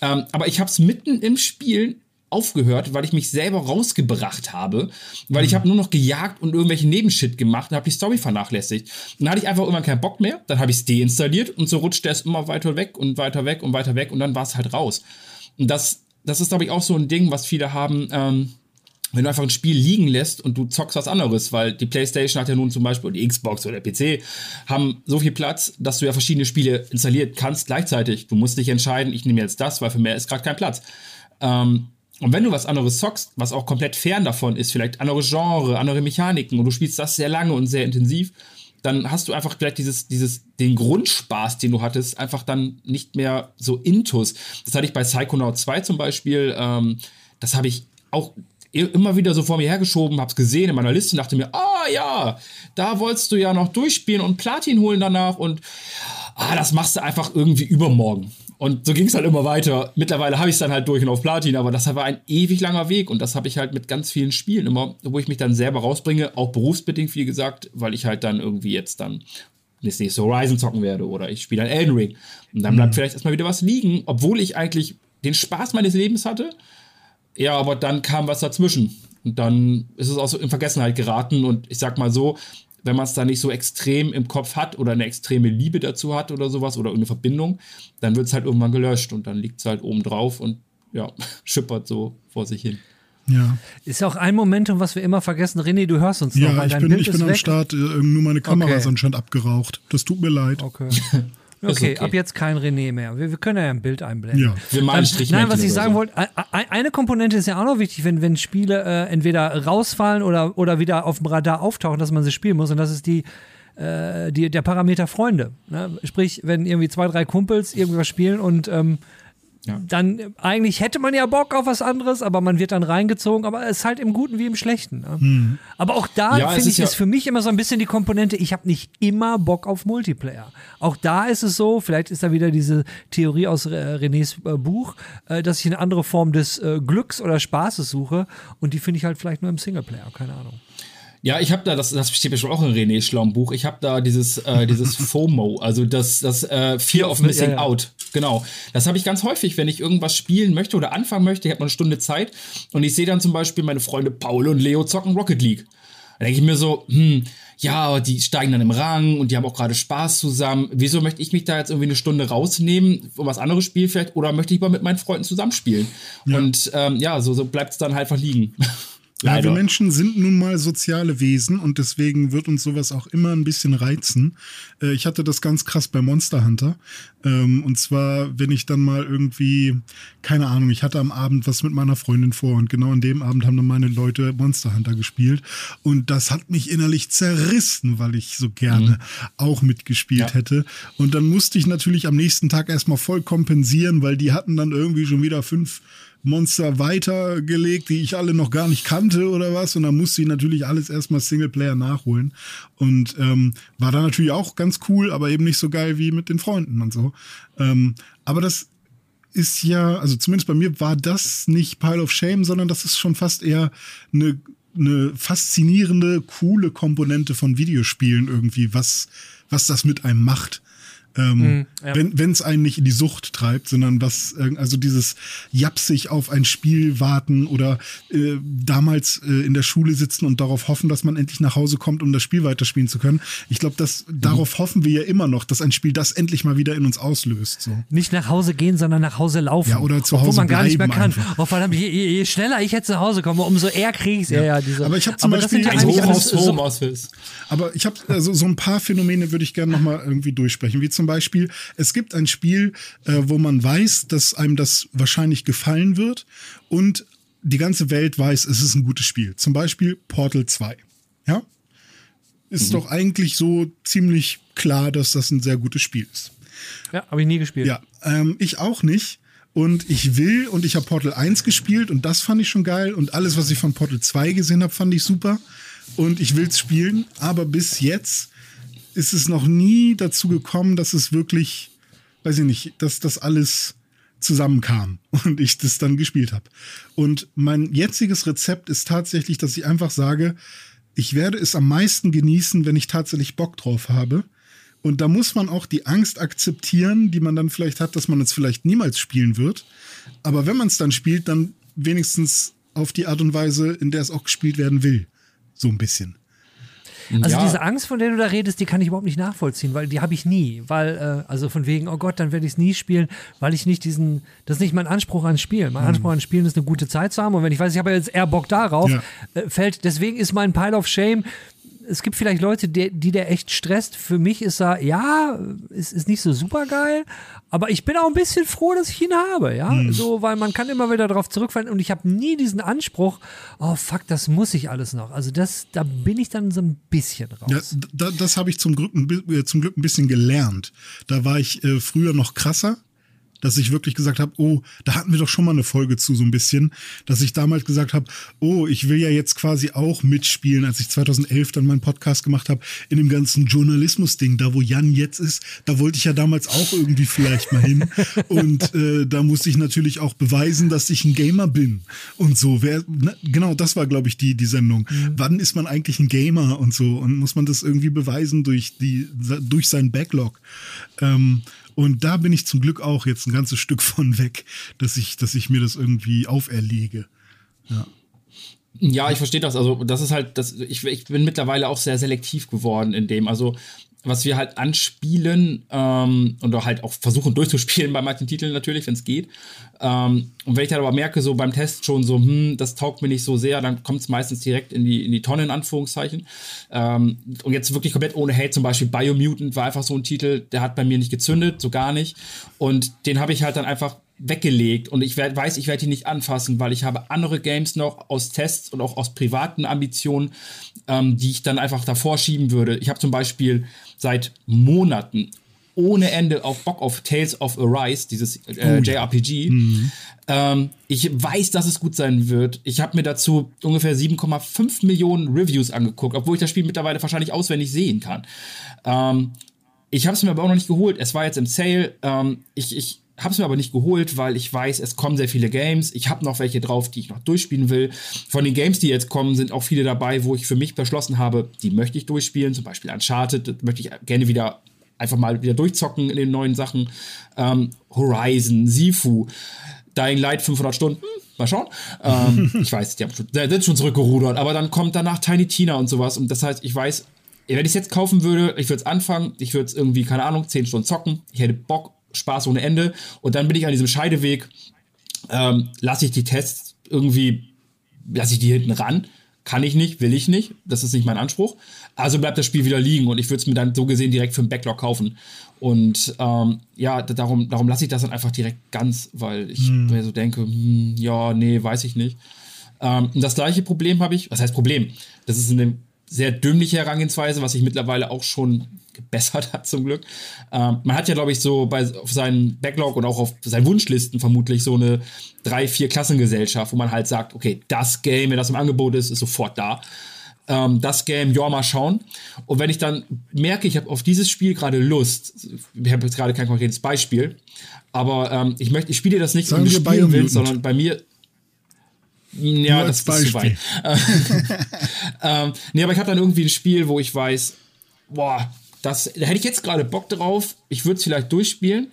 Ähm, aber ich habe es mitten im Spiel aufgehört, weil ich mich selber rausgebracht habe, weil ich mhm. habe nur noch gejagt und irgendwelche Nebenshit gemacht und habe die Story vernachlässigt. Dann hatte ich einfach irgendwann keinen Bock mehr, dann habe ich es deinstalliert und so rutschte es immer weiter weg und weiter weg und weiter weg und dann war es halt raus. Und das, das ist, glaube ich, auch so ein Ding, was viele haben, ähm, wenn du einfach ein Spiel liegen lässt und du zockst was anderes, weil die PlayStation hat ja nun zum Beispiel, die Xbox oder der PC, haben so viel Platz, dass du ja verschiedene Spiele installiert kannst gleichzeitig. Du musst dich entscheiden, ich nehme jetzt das, weil für mehr ist gerade kein Platz. Ähm, und wenn du was anderes zockst, was auch komplett fern davon ist, vielleicht andere Genre, andere Mechaniken und du spielst das sehr lange und sehr intensiv, dann hast du einfach vielleicht dieses, dieses, den Grundspaß, den du hattest, einfach dann nicht mehr so intus. Das hatte ich bei Psychonaut 2 zum Beispiel, ähm, das habe ich auch immer wieder so vor mir hergeschoben, hab's gesehen in meiner Liste und dachte mir, ah ja, da wolltest du ja noch durchspielen und Platin holen danach und ah, das machst du einfach irgendwie übermorgen. Und so ging es halt immer weiter. Mittlerweile habe ich es dann halt durch und auf Platin, aber das war ein ewig langer Weg und das habe ich halt mit ganz vielen Spielen immer, wo ich mich dann selber rausbringe, auch berufsbedingt, wie gesagt, weil ich halt dann irgendwie jetzt dann das nächste Horizon zocken werde oder ich spiele ein Elden Ring. Und dann bleibt mhm. vielleicht erstmal wieder was liegen, obwohl ich eigentlich den Spaß meines Lebens hatte. Ja, aber dann kam was dazwischen. Und dann ist es auch so in Vergessenheit geraten. Und ich sag mal so, wenn man es da nicht so extrem im Kopf hat oder eine extreme Liebe dazu hat oder sowas oder irgendeine Verbindung, dann wird es halt irgendwann gelöscht und dann liegt es halt oben drauf und ja, schippert so vor sich hin. Ja. Ist auch ein Momentum, was wir immer vergessen. René, du hörst uns ja, noch. Ja, ich bin, ich bin am Start. Äh, nur meine Kamera okay. ist anscheinend abgeraucht. Das tut mir leid. Okay. Okay, okay, ab jetzt kein René mehr. Wir, wir, können ja ein Bild einblenden. Ja. Wir malen Strich Nein, was ich sagen so. wollte, eine Komponente ist ja auch noch wichtig, wenn, wenn Spiele äh, entweder rausfallen oder, oder wieder auf dem Radar auftauchen, dass man sie spielen muss. Und das ist die, äh, die, der Parameter Freunde. Ne? Sprich, wenn irgendwie zwei, drei Kumpels irgendwas spielen und ähm, ja. Dann eigentlich hätte man ja Bock auf was anderes, aber man wird dann reingezogen, aber es ist halt im Guten wie im Schlechten. Ne? Mhm. Aber auch da ja, finde ich, ja ist für mich immer so ein bisschen die Komponente, ich habe nicht immer Bock auf Multiplayer. Auch da ist es so, vielleicht ist da wieder diese Theorie aus Renés äh, Buch, äh, dass ich eine andere Form des äh, Glücks oder Spaßes suche und die finde ich halt vielleicht nur im Singleplayer, keine Ahnung. Ja, ich habe da, das, das steht bestimmt auch in René Schlaum Buch, ich habe da dieses, äh, dieses FOMO, also das, das äh, Fear of Missing ja, ja. Out. Genau. Das habe ich ganz häufig, wenn ich irgendwas spielen möchte oder anfangen möchte, ich habe eine Stunde Zeit und ich sehe dann zum Beispiel meine Freunde Paul und Leo zocken Rocket League. Da denke ich mir so, hm, ja, die steigen dann im Rang und die haben auch gerade Spaß zusammen. Wieso möchte ich mich da jetzt irgendwie eine Stunde rausnehmen, um was anderes Spiel vielleicht, oder möchte ich mal mit meinen Freunden zusammenspielen? Ja. Und ähm, ja, so, so bleibt es dann halt einfach liegen. Ja, wir Menschen sind nun mal soziale Wesen und deswegen wird uns sowas auch immer ein bisschen reizen. Äh, ich hatte das ganz krass bei Monster Hunter. Ähm, und zwar, wenn ich dann mal irgendwie, keine Ahnung, ich hatte am Abend was mit meiner Freundin vor und genau an dem Abend haben dann meine Leute Monster Hunter gespielt. Und das hat mich innerlich zerrissen, weil ich so gerne mhm. auch mitgespielt ja. hätte. Und dann musste ich natürlich am nächsten Tag erstmal voll kompensieren, weil die hatten dann irgendwie schon wieder fünf Monster weitergelegt, die ich alle noch gar nicht kannte oder was. Und dann musste ich natürlich alles erstmal Singleplayer nachholen. Und ähm, war da natürlich auch ganz cool, aber eben nicht so geil wie mit den Freunden und so. Ähm, aber das ist ja, also zumindest bei mir war das nicht Pile of Shame, sondern das ist schon fast eher eine, eine faszinierende, coole Komponente von Videospielen irgendwie, was, was das mit einem macht. Ähm, mhm, ja. Wenn es einen nicht in die Sucht treibt, sondern was, also dieses japsig auf ein Spiel warten oder äh, damals äh, in der Schule sitzen und darauf hoffen, dass man endlich nach Hause kommt, um das Spiel weiterspielen zu können. Ich glaube, dass mhm. darauf hoffen wir ja immer noch, dass ein Spiel das endlich mal wieder in uns auslöst. So. Nicht nach Hause gehen, sondern nach Hause laufen. Ja, oder zu Hause Wo man gar nicht mehr kann. Oh, verdammt, je, je, schneller ich jetzt zu Hause komme, umso eher kriege ich es. Ja. Ja, diese, aber ich habe zum Beispiel ja so, Aber ich habe also so ein paar Phänomene würde ich gerne noch mal irgendwie durchsprechen, wie zum zum Beispiel, es gibt ein Spiel, äh, wo man weiß, dass einem das wahrscheinlich gefallen wird und die ganze Welt weiß, es ist ein gutes Spiel. Zum Beispiel Portal 2. Ja? Ist mhm. doch eigentlich so ziemlich klar, dass das ein sehr gutes Spiel ist. Ja, habe ich nie gespielt. Ja, ähm, ich auch nicht. Und ich will, und ich habe Portal 1 gespielt und das fand ich schon geil. Und alles, was ich von Portal 2 gesehen habe, fand ich super. Und ich will es spielen, aber bis jetzt ist es noch nie dazu gekommen, dass es wirklich, weiß ich nicht, dass das alles zusammenkam und ich das dann gespielt habe. Und mein jetziges Rezept ist tatsächlich, dass ich einfach sage, ich werde es am meisten genießen, wenn ich tatsächlich Bock drauf habe. Und da muss man auch die Angst akzeptieren, die man dann vielleicht hat, dass man es vielleicht niemals spielen wird. Aber wenn man es dann spielt, dann wenigstens auf die Art und Weise, in der es auch gespielt werden will. So ein bisschen. Also ja. diese Angst, von der du da redest, die kann ich überhaupt nicht nachvollziehen, weil die habe ich nie. Weil, äh, also von wegen, oh Gott, dann werde ich es nie spielen, weil ich nicht diesen, das ist nicht mein Anspruch an Spielen. Mein hm. Anspruch an Spielen ist eine gute Zeit zu haben und wenn ich weiß, ich habe jetzt eher Bock darauf, ja. äh, fällt, deswegen ist mein Pile of Shame es gibt vielleicht Leute, die, die der echt stresst. Für mich ist er, ja, ist, ist nicht so super geil, aber ich bin auch ein bisschen froh, dass ich ihn habe, ja. Hm. So, weil man kann immer wieder darauf zurückfallen und ich habe nie diesen Anspruch, oh fuck, das muss ich alles noch. Also das, da bin ich dann so ein bisschen raus. Ja, da, das habe ich zum Glück, äh, zum Glück ein bisschen gelernt. Da war ich äh, früher noch krasser dass ich wirklich gesagt habe, oh, da hatten wir doch schon mal eine Folge zu so ein bisschen, dass ich damals gesagt habe, oh, ich will ja jetzt quasi auch mitspielen, als ich 2011 dann meinen Podcast gemacht habe, in dem ganzen Journalismus-Ding, da wo Jan jetzt ist, da wollte ich ja damals auch irgendwie vielleicht mal hin und äh, da musste ich natürlich auch beweisen, dass ich ein Gamer bin und so. Wer, na, genau, das war, glaube ich, die, die Sendung. Mhm. Wann ist man eigentlich ein Gamer und so und muss man das irgendwie beweisen durch die, durch seinen Backlog? Ähm, und da bin ich zum Glück auch jetzt ein ganzes Stück von weg, dass ich, dass ich mir das irgendwie auferlege. Ja. Ja, ich verstehe das. Also, das ist halt, das, ich, ich bin mittlerweile auch sehr selektiv geworden in dem. Also, was wir halt anspielen ähm, und halt auch versuchen durchzuspielen bei manchen Titeln natürlich, wenn es geht. Ähm, und wenn ich dann aber merke, so beim Test schon so, hm, das taugt mir nicht so sehr, dann kommt es meistens direkt in die, in die Tonne, in Anführungszeichen. Ähm, und jetzt wirklich komplett ohne Hate, zum Beispiel Biomutant war einfach so ein Titel, der hat bei mir nicht gezündet, so gar nicht. Und den habe ich halt dann einfach weggelegt und ich werd, weiß, ich werde ihn nicht anfassen, weil ich habe andere Games noch aus Tests und auch aus privaten Ambitionen, ähm, die ich dann einfach davor schieben würde. Ich habe zum Beispiel seit Monaten ohne Ende auf Bock auf Tales of Arise, dieses äh, oh JRPG. Mhm. Ähm, ich weiß, dass es gut sein wird. Ich habe mir dazu ungefähr 7,5 Millionen Reviews angeguckt, obwohl ich das Spiel mittlerweile wahrscheinlich auswendig sehen kann. Ähm, ich habe es mir aber auch noch nicht geholt. Es war jetzt im Sale. Ähm, ich, ich habe es mir aber nicht geholt, weil ich weiß, es kommen sehr viele Games. Ich habe noch welche drauf, die ich noch durchspielen will. Von den Games, die jetzt kommen, sind auch viele dabei, wo ich für mich beschlossen habe, die möchte ich durchspielen. Zum Beispiel Uncharted, das möchte ich gerne wieder einfach mal wieder durchzocken in den neuen Sachen. Ähm, Horizon, Sifu, Dying Light 500 Stunden. Hm, mal schauen. Ähm, ich weiß, die haben schon, sind schon zurückgerudert, aber dann kommt danach Tiny Tina und sowas. Und das heißt, ich weiß, wenn ich es jetzt kaufen würde, ich würde es anfangen, ich würde es irgendwie, keine Ahnung, 10 Stunden zocken. Ich hätte Bock Spaß ohne Ende. Und dann bin ich an diesem Scheideweg, ähm, lasse ich die Tests irgendwie, lasse ich die hinten ran. Kann ich nicht, will ich nicht. Das ist nicht mein Anspruch. Also bleibt das Spiel wieder liegen und ich würde es mir dann so gesehen direkt für den Backlog kaufen. Und ähm, ja, darum, darum lasse ich das dann einfach direkt ganz, weil ich hm. mir so denke, hm, ja, nee, weiß ich nicht. Ähm, das gleiche Problem habe ich, was heißt Problem? Das ist eine sehr dümmliche Herangehensweise, was ich mittlerweile auch schon gebessert hat zum Glück. Ähm, man hat ja, glaube ich, so bei auf seinen Backlog und auch auf seinen Wunschlisten vermutlich so eine drei, vier Klassengesellschaft, wo man halt sagt, okay, das Game, wenn das im Angebot ist, ist sofort da. Ähm, das Game, ja, mal schauen. Und wenn ich dann merke, ich habe auf dieses Spiel gerade Lust, ich habe jetzt gerade kein konkretes Beispiel, aber ähm, ich möchte, ich spiele das nicht, um ich spielen will, sondern bei mir ja, das ist zu weit. ähm, nee, aber ich habe dann irgendwie ein Spiel, wo ich weiß, boah, das, da hätte ich jetzt gerade Bock drauf. Ich würde es vielleicht durchspielen.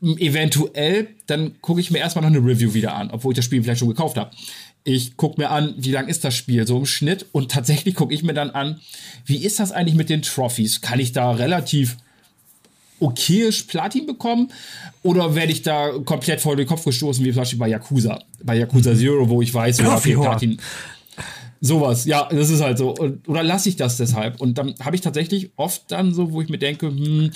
Eventuell, dann gucke ich mir erstmal noch eine Review wieder an, obwohl ich das Spiel vielleicht schon gekauft habe. Ich gucke mir an, wie lang ist das Spiel, so im Schnitt. Und tatsächlich gucke ich mir dann an, wie ist das eigentlich mit den Trophies? Kann ich da relativ okayisch Platin bekommen? Oder werde ich da komplett vor den Kopf gestoßen, wie zum Beispiel bei Yakuza? Bei Yakuza Zero, wo ich weiß, ja, okay, Platin. Sowas, ja, das ist halt so. Oder lasse ich das deshalb? Und dann habe ich tatsächlich oft dann so, wo ich mir denke, hm,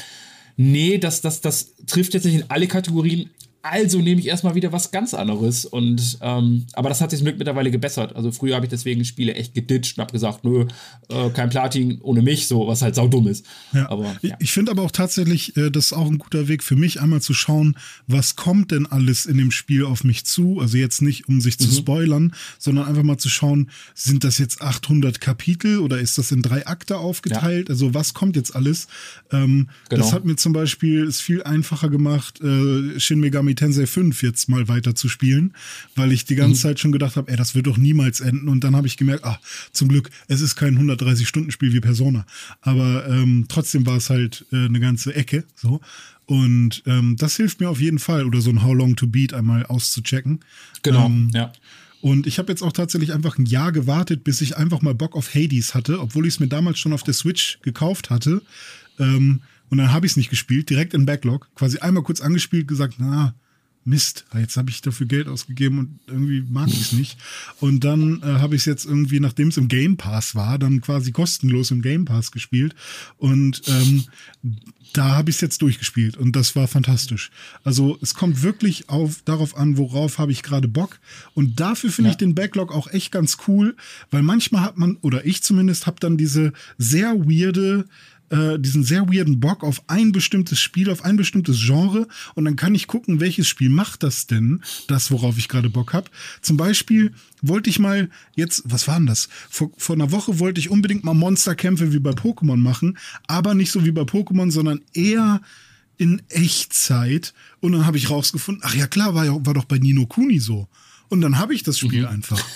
nee, das, das, das trifft jetzt nicht in alle Kategorien, also nehme ich erstmal wieder was ganz anderes. Und ähm, aber das hat sich mittlerweile gebessert. Also früher habe ich deswegen Spiele echt geditcht und habe gesagt, nö, äh, kein Platin ohne mich, so was halt saudumm ist. Ja. Aber, ja. Ich finde aber auch tatsächlich, äh, das ist auch ein guter Weg für mich, einmal zu schauen, was kommt denn alles in dem Spiel auf mich zu. Also jetzt nicht, um sich zu mhm. spoilern, sondern einfach mal zu schauen, sind das jetzt 800 Kapitel oder ist das in drei Akte aufgeteilt? Ja. Also was kommt jetzt alles? Ähm, genau. Das hat mir zum Beispiel ist viel einfacher gemacht. Äh, Shin Megami Megami Tensei 5 jetzt mal weiter zu spielen, weil ich die ganze mhm. Zeit schon gedacht habe, ey, das wird doch niemals enden. Und dann habe ich gemerkt, ah, zum Glück, es ist kein 130-Stunden-Spiel wie Persona. Aber ähm, trotzdem war es halt äh, eine ganze Ecke. So. Und ähm, das hilft mir auf jeden Fall, oder so ein How Long to Beat einmal auszuchecken. Genau, ähm, ja. Und ich habe jetzt auch tatsächlich einfach ein Jahr gewartet, bis ich einfach mal Bock auf Hades hatte, obwohl ich es mir damals schon auf der Switch gekauft hatte. Ähm, und dann habe ich es nicht gespielt, direkt in Backlog. Quasi einmal kurz angespielt, gesagt, na, Mist, jetzt habe ich dafür Geld ausgegeben und irgendwie mag ich es nicht. Und dann äh, habe ich es jetzt irgendwie, nachdem es im Game Pass war, dann quasi kostenlos im Game Pass gespielt. Und ähm, da habe ich es jetzt durchgespielt und das war fantastisch. Also es kommt wirklich auf, darauf an, worauf habe ich gerade Bock. Und dafür finde ja. ich den Backlog auch echt ganz cool, weil manchmal hat man, oder ich zumindest, habe dann diese sehr weirde äh, diesen sehr weirden Bock auf ein bestimmtes Spiel, auf ein bestimmtes Genre und dann kann ich gucken, welches Spiel macht das denn, das, worauf ich gerade Bock habe. Zum Beispiel wollte ich mal jetzt, was war denn das? Vor, vor einer Woche wollte ich unbedingt mal Monsterkämpfe wie bei Pokémon machen, aber nicht so wie bei Pokémon, sondern eher in Echtzeit. Und dann habe ich rausgefunden, ach ja klar, war, ja, war doch bei Nino Kuni so. Und dann habe ich das Spiel mhm. einfach.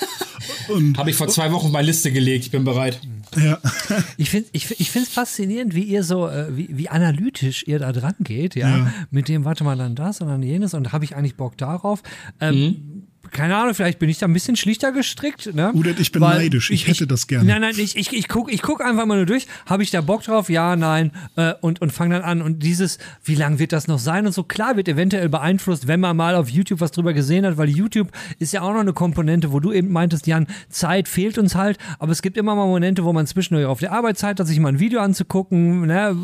Habe ich vor zwei Wochen meine Liste gelegt, ich bin bereit. Ja. ich finde es ich, ich faszinierend, wie ihr so, äh, wie, wie analytisch ihr da dran geht, ja? ja. Mit dem, warte mal, dann das und dann jenes und habe ich eigentlich Bock darauf. Ähm, mhm keine Ahnung, vielleicht bin ich da ein bisschen schlichter gestrickt. Ne? Oder ich bin Weil neidisch, ich, ich, hätte das gerne. Nein, nein, ich, ich, ich gucke ich guck einfach mal nur durch. Habe ich da Bock drauf? Ja, nein. Äh, und und fange dann an. Und dieses, wie lang wird das noch sein? Und so, klar wird eventuell beeinflusst, wenn man mal auf YouTube was drüber gesehen hat, weil YouTube ist ja auch noch eine Komponente, wo du eben meintest, Jan, Zeit fehlt uns halt. Aber es gibt immer mal Momente, wo man zwischendurch auf der Arbeit Zeit hat, sich mal ein Video anzugucken. Ne?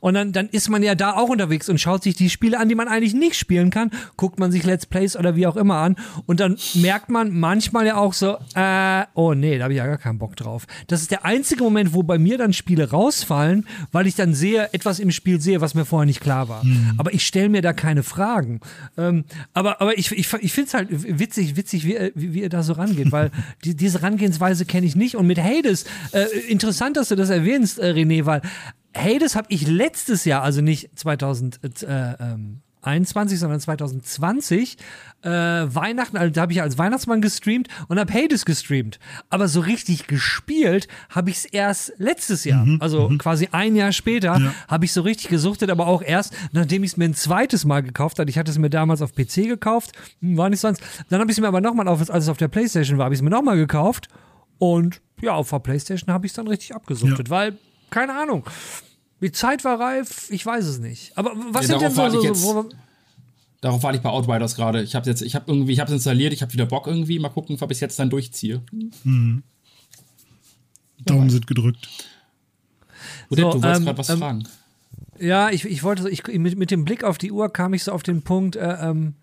Und dann, dann ist man ja da auch unterwegs und schaut sich die Spiele an, die man eigentlich nicht spielen kann. Guckt man sich Let's Plays oder wie auch immer an. Und dann merkt man manchmal ja auch so, äh, oh nee, da habe ich ja gar keinen Bock drauf. Das ist der einzige Moment, wo bei mir dann Spiele rausfallen, weil ich dann sehe, etwas im Spiel sehe, was mir vorher nicht klar war. Mhm. Aber ich stelle mir da keine Fragen. Ähm, aber, aber ich, ich, ich finde es halt witzig, witzig, wie, wie, wie, ihr da so rangeht, weil die, diese Rangehensweise kenne ich nicht. Und mit Hades, äh, interessant, dass du das erwähnst, äh, René, weil Hades habe ich letztes Jahr, also nicht 2000, äh, ähm, 2021, sondern 2020 äh, Weihnachten, also da habe ich als Weihnachtsmann gestreamt und habe Hades gestreamt. Aber so richtig gespielt habe ich es erst letztes Jahr, mhm, also mhm. quasi ein Jahr später, ja. habe ich so richtig gesuchtet, aber auch erst, nachdem ich es mir ein zweites Mal gekauft hatte. Ich hatte es mir damals auf PC gekauft, hm, war nicht sonst. Dann habe ich es mir aber nochmal, als es auf der Playstation war, habe ich es mir nochmal gekauft und ja, auf der Playstation habe ich es dann richtig abgesuchtet, ja. weil, keine Ahnung, die Zeit war reif, ich weiß es nicht. Aber was ja, sind denn so, so, so Darauf warte ich bei Outriders gerade. Ich habe jetzt, ich habe irgendwie, ich habe es installiert, ich habe wieder Bock irgendwie. Mal gucken, ob ich es jetzt dann durchziehe. Mhm. Daumen sind gedrückt. Oder so, du wolltest ähm, gerade was ähm, fragen. Ja, ich, ich wollte, ich, mit, mit dem Blick auf die Uhr kam ich so auf den Punkt, äh, ähm,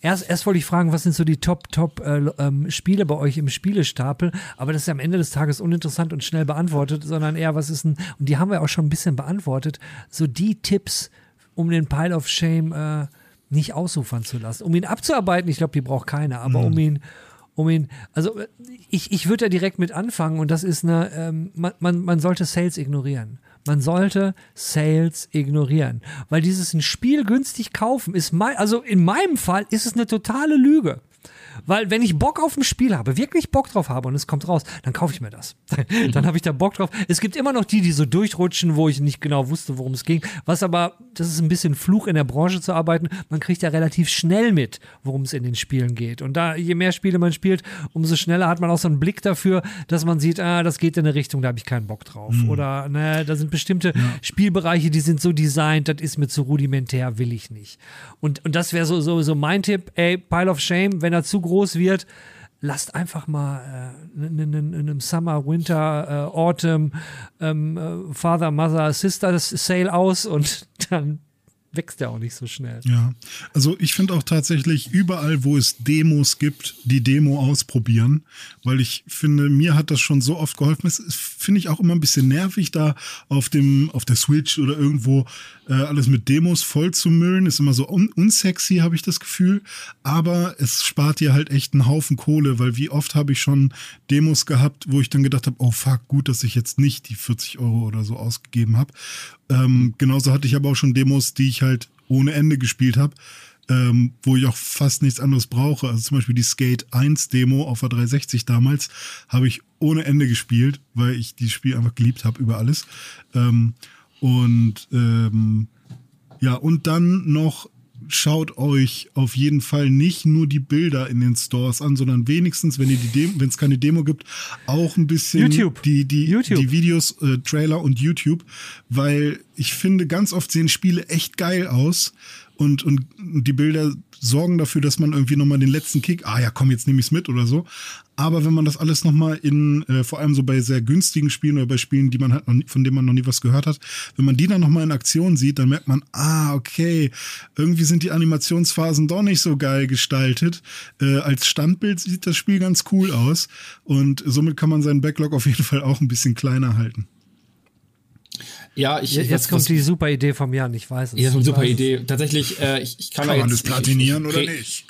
Erst, erst wollte ich fragen, was sind so die Top, Top äh, ähm, Spiele bei euch im Spielestapel? Aber das ist ja am Ende des Tages uninteressant und schnell beantwortet, sondern eher, was ist ein, und die haben wir auch schon ein bisschen beantwortet, so die Tipps, um den Pile of Shame äh, nicht ausufern zu lassen. Um ihn abzuarbeiten, ich glaube, die braucht keiner, aber mhm. um ihn, um ihn, also ich, ich würde da direkt mit anfangen und das ist eine, ähm, man, man, man sollte Sales ignorieren. Man sollte Sales ignorieren, weil dieses ein Spiel günstig kaufen ist mein, also in meinem Fall ist es eine totale Lüge. Weil wenn ich Bock auf ein Spiel habe, wirklich Bock drauf habe und es kommt raus, dann kaufe ich mir das. dann habe ich da Bock drauf. Es gibt immer noch die, die so durchrutschen, wo ich nicht genau wusste, worum es ging. Was aber, das ist ein bisschen Fluch in der Branche zu arbeiten. Man kriegt ja relativ schnell mit, worum es in den Spielen geht. Und da, je mehr Spiele man spielt, umso schneller hat man auch so einen Blick dafür, dass man sieht, ah, das geht in eine Richtung, da habe ich keinen Bock drauf. Mhm. Oder, ne, da sind bestimmte ja. Spielbereiche, die sind so designt, das ist mir zu rudimentär, will ich nicht. Und, und das wäre so, so, so mein Tipp, ey, Pile of Shame, wenn er zu groß wird, lasst einfach mal äh, in, in, in, einem Summer, Winter, äh, Autumn, ähm, äh, Father, Mother, Sister das Sale aus und dann wächst er auch nicht so schnell. Ja, also ich finde auch tatsächlich überall, wo es Demos gibt, die Demo ausprobieren, weil ich finde, mir hat das schon so oft geholfen. Es finde ich auch immer ein bisschen nervig, da auf dem auf der Switch oder irgendwo äh, alles mit Demos voll zu müllen. Ist immer so un unsexy, habe ich das Gefühl. Aber es spart dir halt echt einen Haufen Kohle, weil wie oft habe ich schon Demos gehabt, wo ich dann gedacht habe, oh fuck, gut, dass ich jetzt nicht die 40 Euro oder so ausgegeben habe. Ähm, genauso hatte ich aber auch schon Demos, die ich halt ohne Ende gespielt habe. ähm, wo ich auch fast nichts anderes brauche. Also zum Beispiel die Skate 1 Demo auf der 360 damals habe ich ohne Ende gespielt, weil ich dieses Spiel einfach geliebt habe über alles. Ähm, und ähm, ja, und dann noch schaut euch auf jeden Fall nicht nur die Bilder in den Stores an, sondern wenigstens, wenn es keine Demo gibt, auch ein bisschen YouTube. die die YouTube. die Videos, äh, Trailer und YouTube, weil ich finde, ganz oft sehen Spiele echt geil aus und, und die Bilder sorgen dafür, dass man irgendwie nochmal den letzten Kick, ah ja, komm, jetzt nehme ich's mit oder so. Aber wenn man das alles nochmal in, äh, vor allem so bei sehr günstigen Spielen oder bei Spielen, die man halt noch nie, von denen man noch nie was gehört hat, wenn man die dann nochmal in Aktion sieht, dann merkt man, ah, okay, irgendwie sind die Animationsphasen doch nicht so geil gestaltet. Äh, als Standbild sieht das Spiel ganz cool aus und somit kann man seinen Backlog auf jeden Fall auch ein bisschen kleiner halten. Ja, ich, jetzt was, kommt was, die super Idee vom Jan, ich weiß es. Ja, so eine super Idee. Tatsächlich, äh, ich, ich kann, kann man das platinieren ich, ich, oder nicht?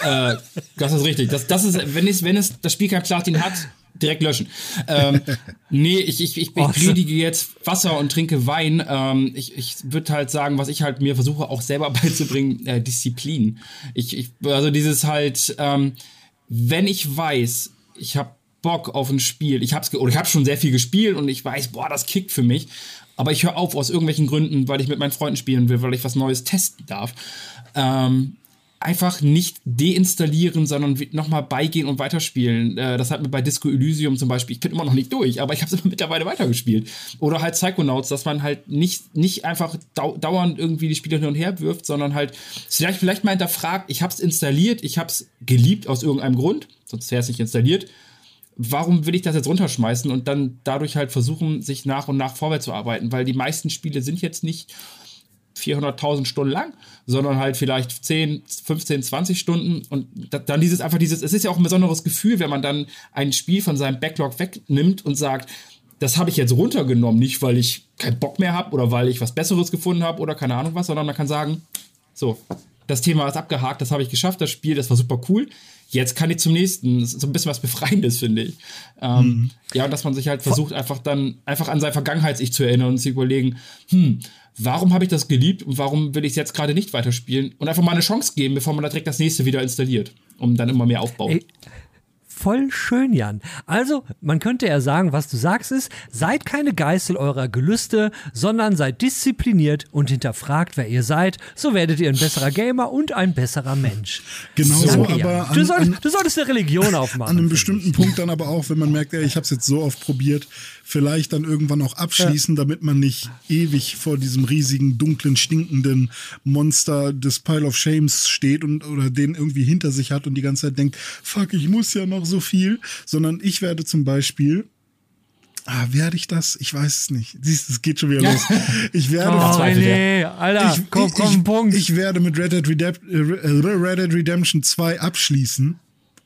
Äh, das ist richtig. Das, das ist, wenn es, wenn es das Spiel kein Platin hat, direkt löschen. Ähm, nee, ich, ich, ich, ich predige jetzt Wasser und trinke Wein. Ähm, ich ich würde halt sagen, was ich halt mir versuche auch selber beizubringen, äh, Disziplin. Ich, ich, also dieses halt, ähm, wenn ich weiß, ich habe Bock auf ein Spiel. Ich hab's oder ich habe schon sehr viel gespielt und ich weiß, boah, das kickt für mich. Aber ich höre auf aus irgendwelchen Gründen, weil ich mit meinen Freunden spielen will, weil ich was Neues testen darf. Ähm, einfach nicht deinstallieren, sondern nochmal beigehen und weiterspielen. Äh, das hat mir bei Disco Elysium zum Beispiel, ich bin immer noch nicht durch, aber ich habe es immer mittlerweile weitergespielt. Oder halt Psychonauts, dass man halt nicht, nicht einfach dau dauernd irgendwie die Spiele hin und her wirft, sondern halt vielleicht, vielleicht mal hinterfragt, ich habe es installiert, ich habe es geliebt aus irgendeinem Grund, sonst wäre es nicht installiert warum will ich das jetzt runterschmeißen und dann dadurch halt versuchen, sich nach und nach vorwärts zu arbeiten, weil die meisten Spiele sind jetzt nicht 400.000 Stunden lang, sondern halt vielleicht 10, 15, 20 Stunden. Und dann dieses einfach dieses, es ist ja auch ein besonderes Gefühl, wenn man dann ein Spiel von seinem Backlog wegnimmt und sagt, das habe ich jetzt runtergenommen, nicht weil ich keinen Bock mehr habe oder weil ich was Besseres gefunden habe oder keine Ahnung was, sondern man kann sagen, so, das Thema ist abgehakt, das habe ich geschafft, das Spiel, das war super cool jetzt kann ich zum nächsten. Das ist so ein bisschen was Befreiendes, finde ich. Ähm, mhm. Ja, und dass man sich halt versucht, einfach dann einfach an sein Vergangenheits-Ich zu erinnern und zu überlegen, hm, warum habe ich das geliebt und warum will ich es jetzt gerade nicht weiterspielen? Und einfach mal eine Chance geben, bevor man da direkt das nächste wieder installiert, um dann immer mehr aufbauen. Ey voll schön, Jan. Also, man könnte ja sagen, was du sagst ist, seid keine Geißel eurer Gelüste, sondern seid diszipliniert und hinterfragt, wer ihr seid. So werdet ihr ein besserer Gamer und ein besserer Mensch. Genau so, aber an, du, soll, du, solltest eine Religion aufmachen. An einem bestimmten Punkt dann aber auch, wenn man merkt, ey, ich habe es jetzt so oft probiert, vielleicht dann irgendwann auch abschließen, ja. damit man nicht ewig vor diesem riesigen, dunklen, stinkenden Monster des Pile of Shames steht und oder den irgendwie hinter sich hat und die ganze Zeit denkt, fuck, ich muss ja noch so viel, sondern ich werde zum Beispiel Ah, werde ich das? Ich weiß es nicht. Siehst, es geht schon wieder los. Ich werde. oh, nee, Alter, ich, komm, komm, ich, Punkt. Ich werde mit Red Dead, Redemp äh, Red Dead Redemption 2 abschließen,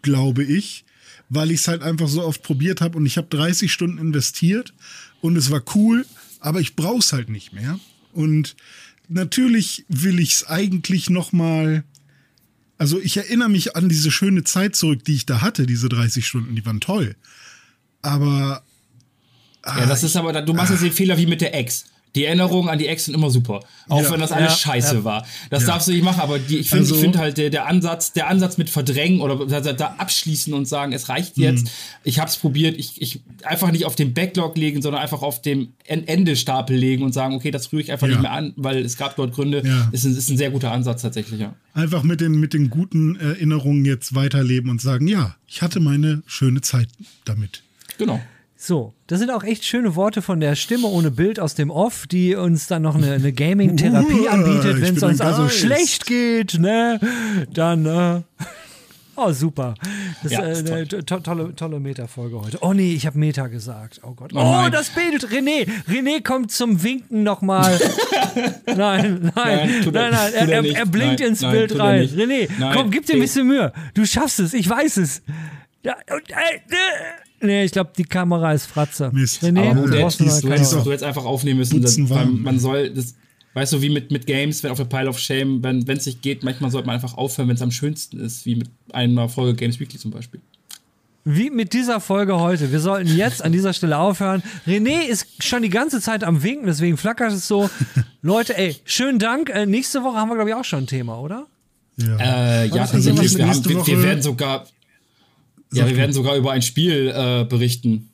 glaube ich weil ich es halt einfach so oft probiert habe und ich habe 30 Stunden investiert und es war cool, aber ich brauche es halt nicht mehr. Und natürlich will ich es eigentlich noch mal also ich erinnere mich an diese schöne Zeit zurück, die ich da hatte, diese 30 Stunden, die waren toll. Aber ja, das ah, ist aber, du machst jetzt den Fehler wie mit der Ex. Die Erinnerungen an die Ex sind immer super. Auch ja, wenn das alles ja, scheiße ja. war. Das darfst du nicht machen, aber die, ich finde also, find halt der, der Ansatz, der Ansatz mit verdrängen oder da, da abschließen und sagen, es reicht jetzt. Mhm. Ich habe es probiert. Ich, ich einfach nicht auf den Backlog legen, sondern einfach auf dem Endestapel legen und sagen, okay, das rühre ich einfach nicht mehr an, weil es gab dort Gründe. Ist, ein, ist ein sehr guter Ansatz tatsächlich, ja. Einfach mit den, mit den guten Erinnerungen jetzt weiterleben und sagen, ja, ich hatte meine schöne Zeit damit. Genau. So, das sind auch echt schöne Worte von der Stimme ohne Bild aus dem Off, die uns dann noch eine, eine Gaming-Therapie anbietet, wenn es uns also schlecht geht, ne? Dann, äh, Oh, super. Das ja, ist äh, eine to tolle, tolle Meta-Folge heute. Oh nee, ich habe Meta gesagt. Oh Gott. Oh, oh das Bild. René. René kommt zum Winken nochmal. nein, nein. Nein, nein, nein. Er, er, er, blinkt nein, ins nein, Bild rein. René, komm, gib dir ein bisschen Mühe. Du schaffst es. Ich weiß es. Ja, und, äh, äh. Nee, ich glaube, die Kamera ist Fratze. Mist. René, Aber du, hättest, du hättest du jetzt einfach aufnehmen müssen. Das, man soll, das, weißt du, wie mit, mit Games, wenn auf der Pile of Shame, wenn es nicht geht, manchmal sollte man einfach aufhören, wenn es am schönsten ist, wie mit einer Folge Games Weekly zum Beispiel. Wie mit dieser Folge heute. Wir sollten jetzt an dieser Stelle aufhören. René ist schon die ganze Zeit am Winken, deswegen flackert es so. Leute, ey, schönen Dank. Äh, nächste Woche haben wir, glaube ich, auch schon ein Thema, oder? Ja, äh, ja also wir, haben, wir, wir, werden sogar, ja, wir werden sogar über ein Spiel äh, berichten.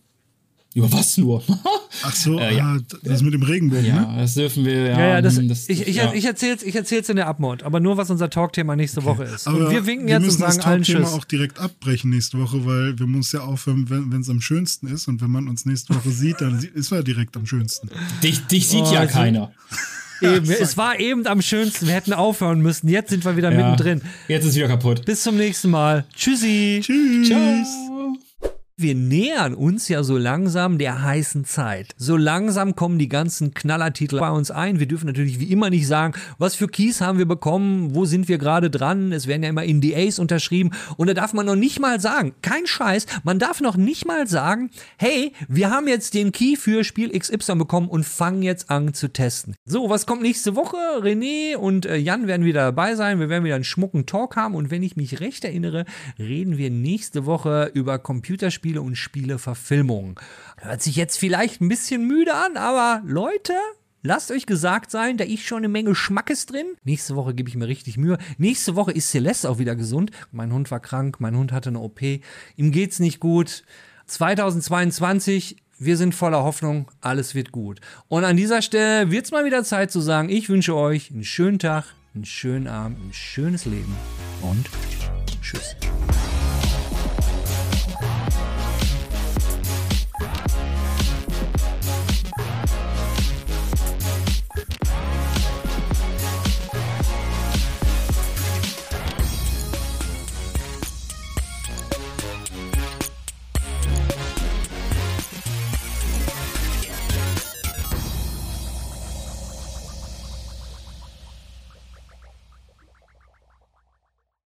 Über was nur? Ach so, äh, ja. ah, das mit dem Regenbogen, ja, ne? das dürfen wir, ja. ja, ja das, das, ich, ich, ja. ich erzähl's, ich erzähl's in der Abmord, aber nur, was unser Talkthema nächste okay. Woche ist. Aber und wir winken wir jetzt und sagen allen Tschüss. auch direkt abbrechen nächste Woche, weil wir müssen ja aufhören, wenn es am schönsten ist und wenn man uns nächste Woche sieht, dann ist er direkt am schönsten. Dich, dich sieht oh, ja keiner. Eben, es war eben am schönsten. Wir hätten aufhören müssen. Jetzt sind wir wieder ja. mittendrin. Jetzt ist wieder kaputt. Bis zum nächsten Mal. Tschüssi. Tschüss. Ciao. Wir nähern uns ja so langsam der heißen Zeit. So langsam kommen die ganzen Knallertitel bei uns ein. Wir dürfen natürlich wie immer nicht sagen, was für Keys haben wir bekommen, wo sind wir gerade dran. Es werden ja immer NDAs unterschrieben. Und da darf man noch nicht mal sagen, kein Scheiß, man darf noch nicht mal sagen, hey, wir haben jetzt den Key für Spiel XY bekommen und fangen jetzt an zu testen. So, was kommt nächste Woche? René und äh, Jan werden wieder dabei sein. Wir werden wieder einen schmucken Talk haben. Und wenn ich mich recht erinnere, reden wir nächste Woche über Computerspiele Videospiele und Spieleverfilmungen. Hört sich jetzt vielleicht ein bisschen müde an, aber Leute, Lasst euch gesagt sein, da ich schon eine Menge Schmackes drin. Nächste Woche gebe ich mir richtig Mühe. Nächste Woche ist Celeste auch wieder gesund. Mein Hund war krank, mein Hund hatte eine OP. Ihm geht's nicht gut. 2022, wir sind voller Hoffnung, alles wird gut. Und an dieser Stelle wird es mal wieder Zeit zu sagen, ich wünsche euch einen schönen Tag, einen schönen Abend, ein schönes Leben und tschüss.